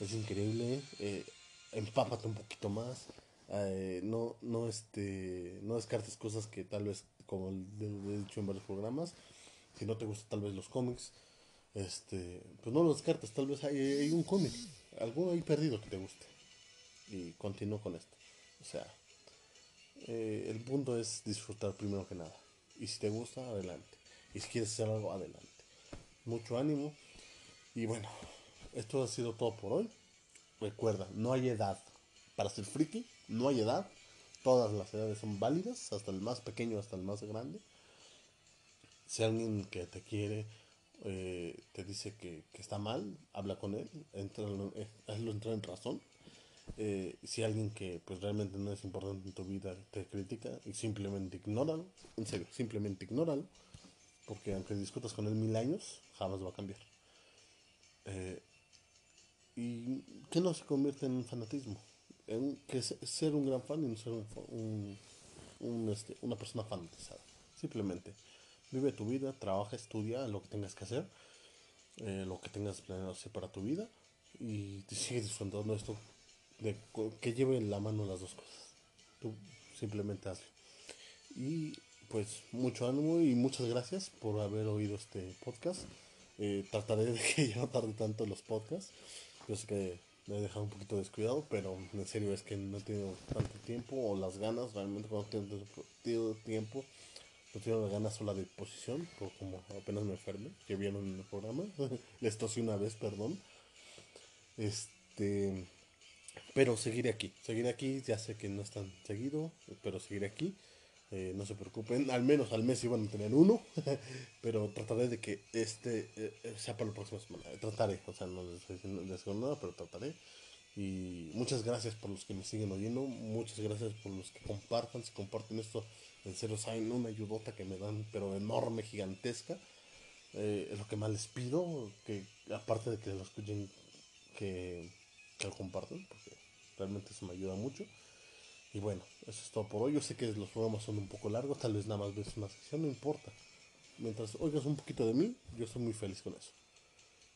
Es increíble. Eh, empápate un poquito más. Eh, no, no, este, no descartes cosas que tal vez, como he dicho en varios programas, si no te gustan tal vez los cómics, este, pues no los descartes, tal vez hay, hay un cómic, algo ahí perdido que te guste. Y continúo con esto. O sea, eh, el punto es disfrutar primero que nada. Y si te gusta, adelante. Y si quieres hacer algo, adelante. Mucho ánimo. Y bueno, esto ha sido todo por hoy. Recuerda, no hay edad para ser friki, no hay edad, todas las edades son válidas, hasta el más pequeño hasta el más grande. Si alguien que te quiere eh, te dice que, está mal, habla con él, entra, eh, hazlo entrar en razón. Eh, si alguien que pues realmente no es importante en tu vida te critica simplemente ignóralo, en serio, simplemente ignóralo, porque aunque discutas con él mil años, jamás va a cambiar. y que no se convierte en un fanatismo, que ser un gran fan y no ser un, este, una persona fanatizada, simplemente. Vive tu vida, trabaja, estudia lo que tengas que hacer, eh, lo que tengas planeado hacer para tu vida y te [LAUGHS] sigue disfrutando esto de que lleve la mano las dos cosas. Tú simplemente hazlo. Y pues mucho ánimo y muchas gracias por haber oído este podcast. Eh, trataré de [LAUGHS] que ya no tarde tanto los podcasts. Yo sé que me he dejado un poquito descuidado, pero en serio es que no he tenido tanto tiempo o las ganas. Realmente cuando tengo tiempo no tengo ganas o la disposición, por como apenas me enferme, que vieron en el programa. [LAUGHS] Les tosí una vez, perdón. Este. Pero seguiré aquí, seguiré aquí, ya sé que no es tan seguido, pero seguiré aquí. Eh, no se preocupen, al menos al mes iban a tener uno, [LAUGHS] pero trataré de que este eh, sea para la próxima semana. Trataré, o sea, no les estoy nada, pero trataré. Y muchas gracias por los que me siguen oyendo, muchas gracias por los que compartan, si comparten esto en serio, saben una ayudota que me dan, pero enorme, gigantesca. Eh, es lo que más les pido, que aparte de que lo escuchen, que, lo compartan, porque realmente eso me ayuda mucho. Y bueno, eso es todo por hoy. Yo sé que los programas son un poco largos, tal vez nada más ves una sección, no importa. Mientras oigas un poquito de mí, yo estoy muy feliz con eso.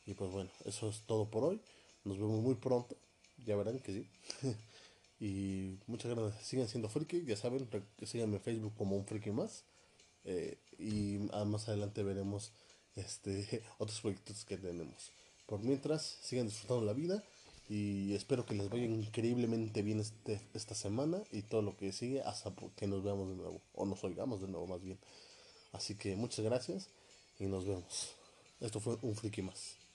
Y pues bueno, eso es todo por hoy. Nos vemos muy pronto. Ya verán que sí. [LAUGHS] Y muchas gracias. Sigan siendo friki. Ya saben, síganme en Facebook como un friki más. Eh, y más adelante veremos este [LAUGHS] otros proyectos que tenemos. Por mientras, sigan disfrutando la vida. Y espero que les vaya increíblemente bien este, esta semana y todo lo que sigue hasta que nos veamos de nuevo. O nos oigamos de nuevo más bien. Así que muchas gracias y nos vemos. Esto fue un friki más.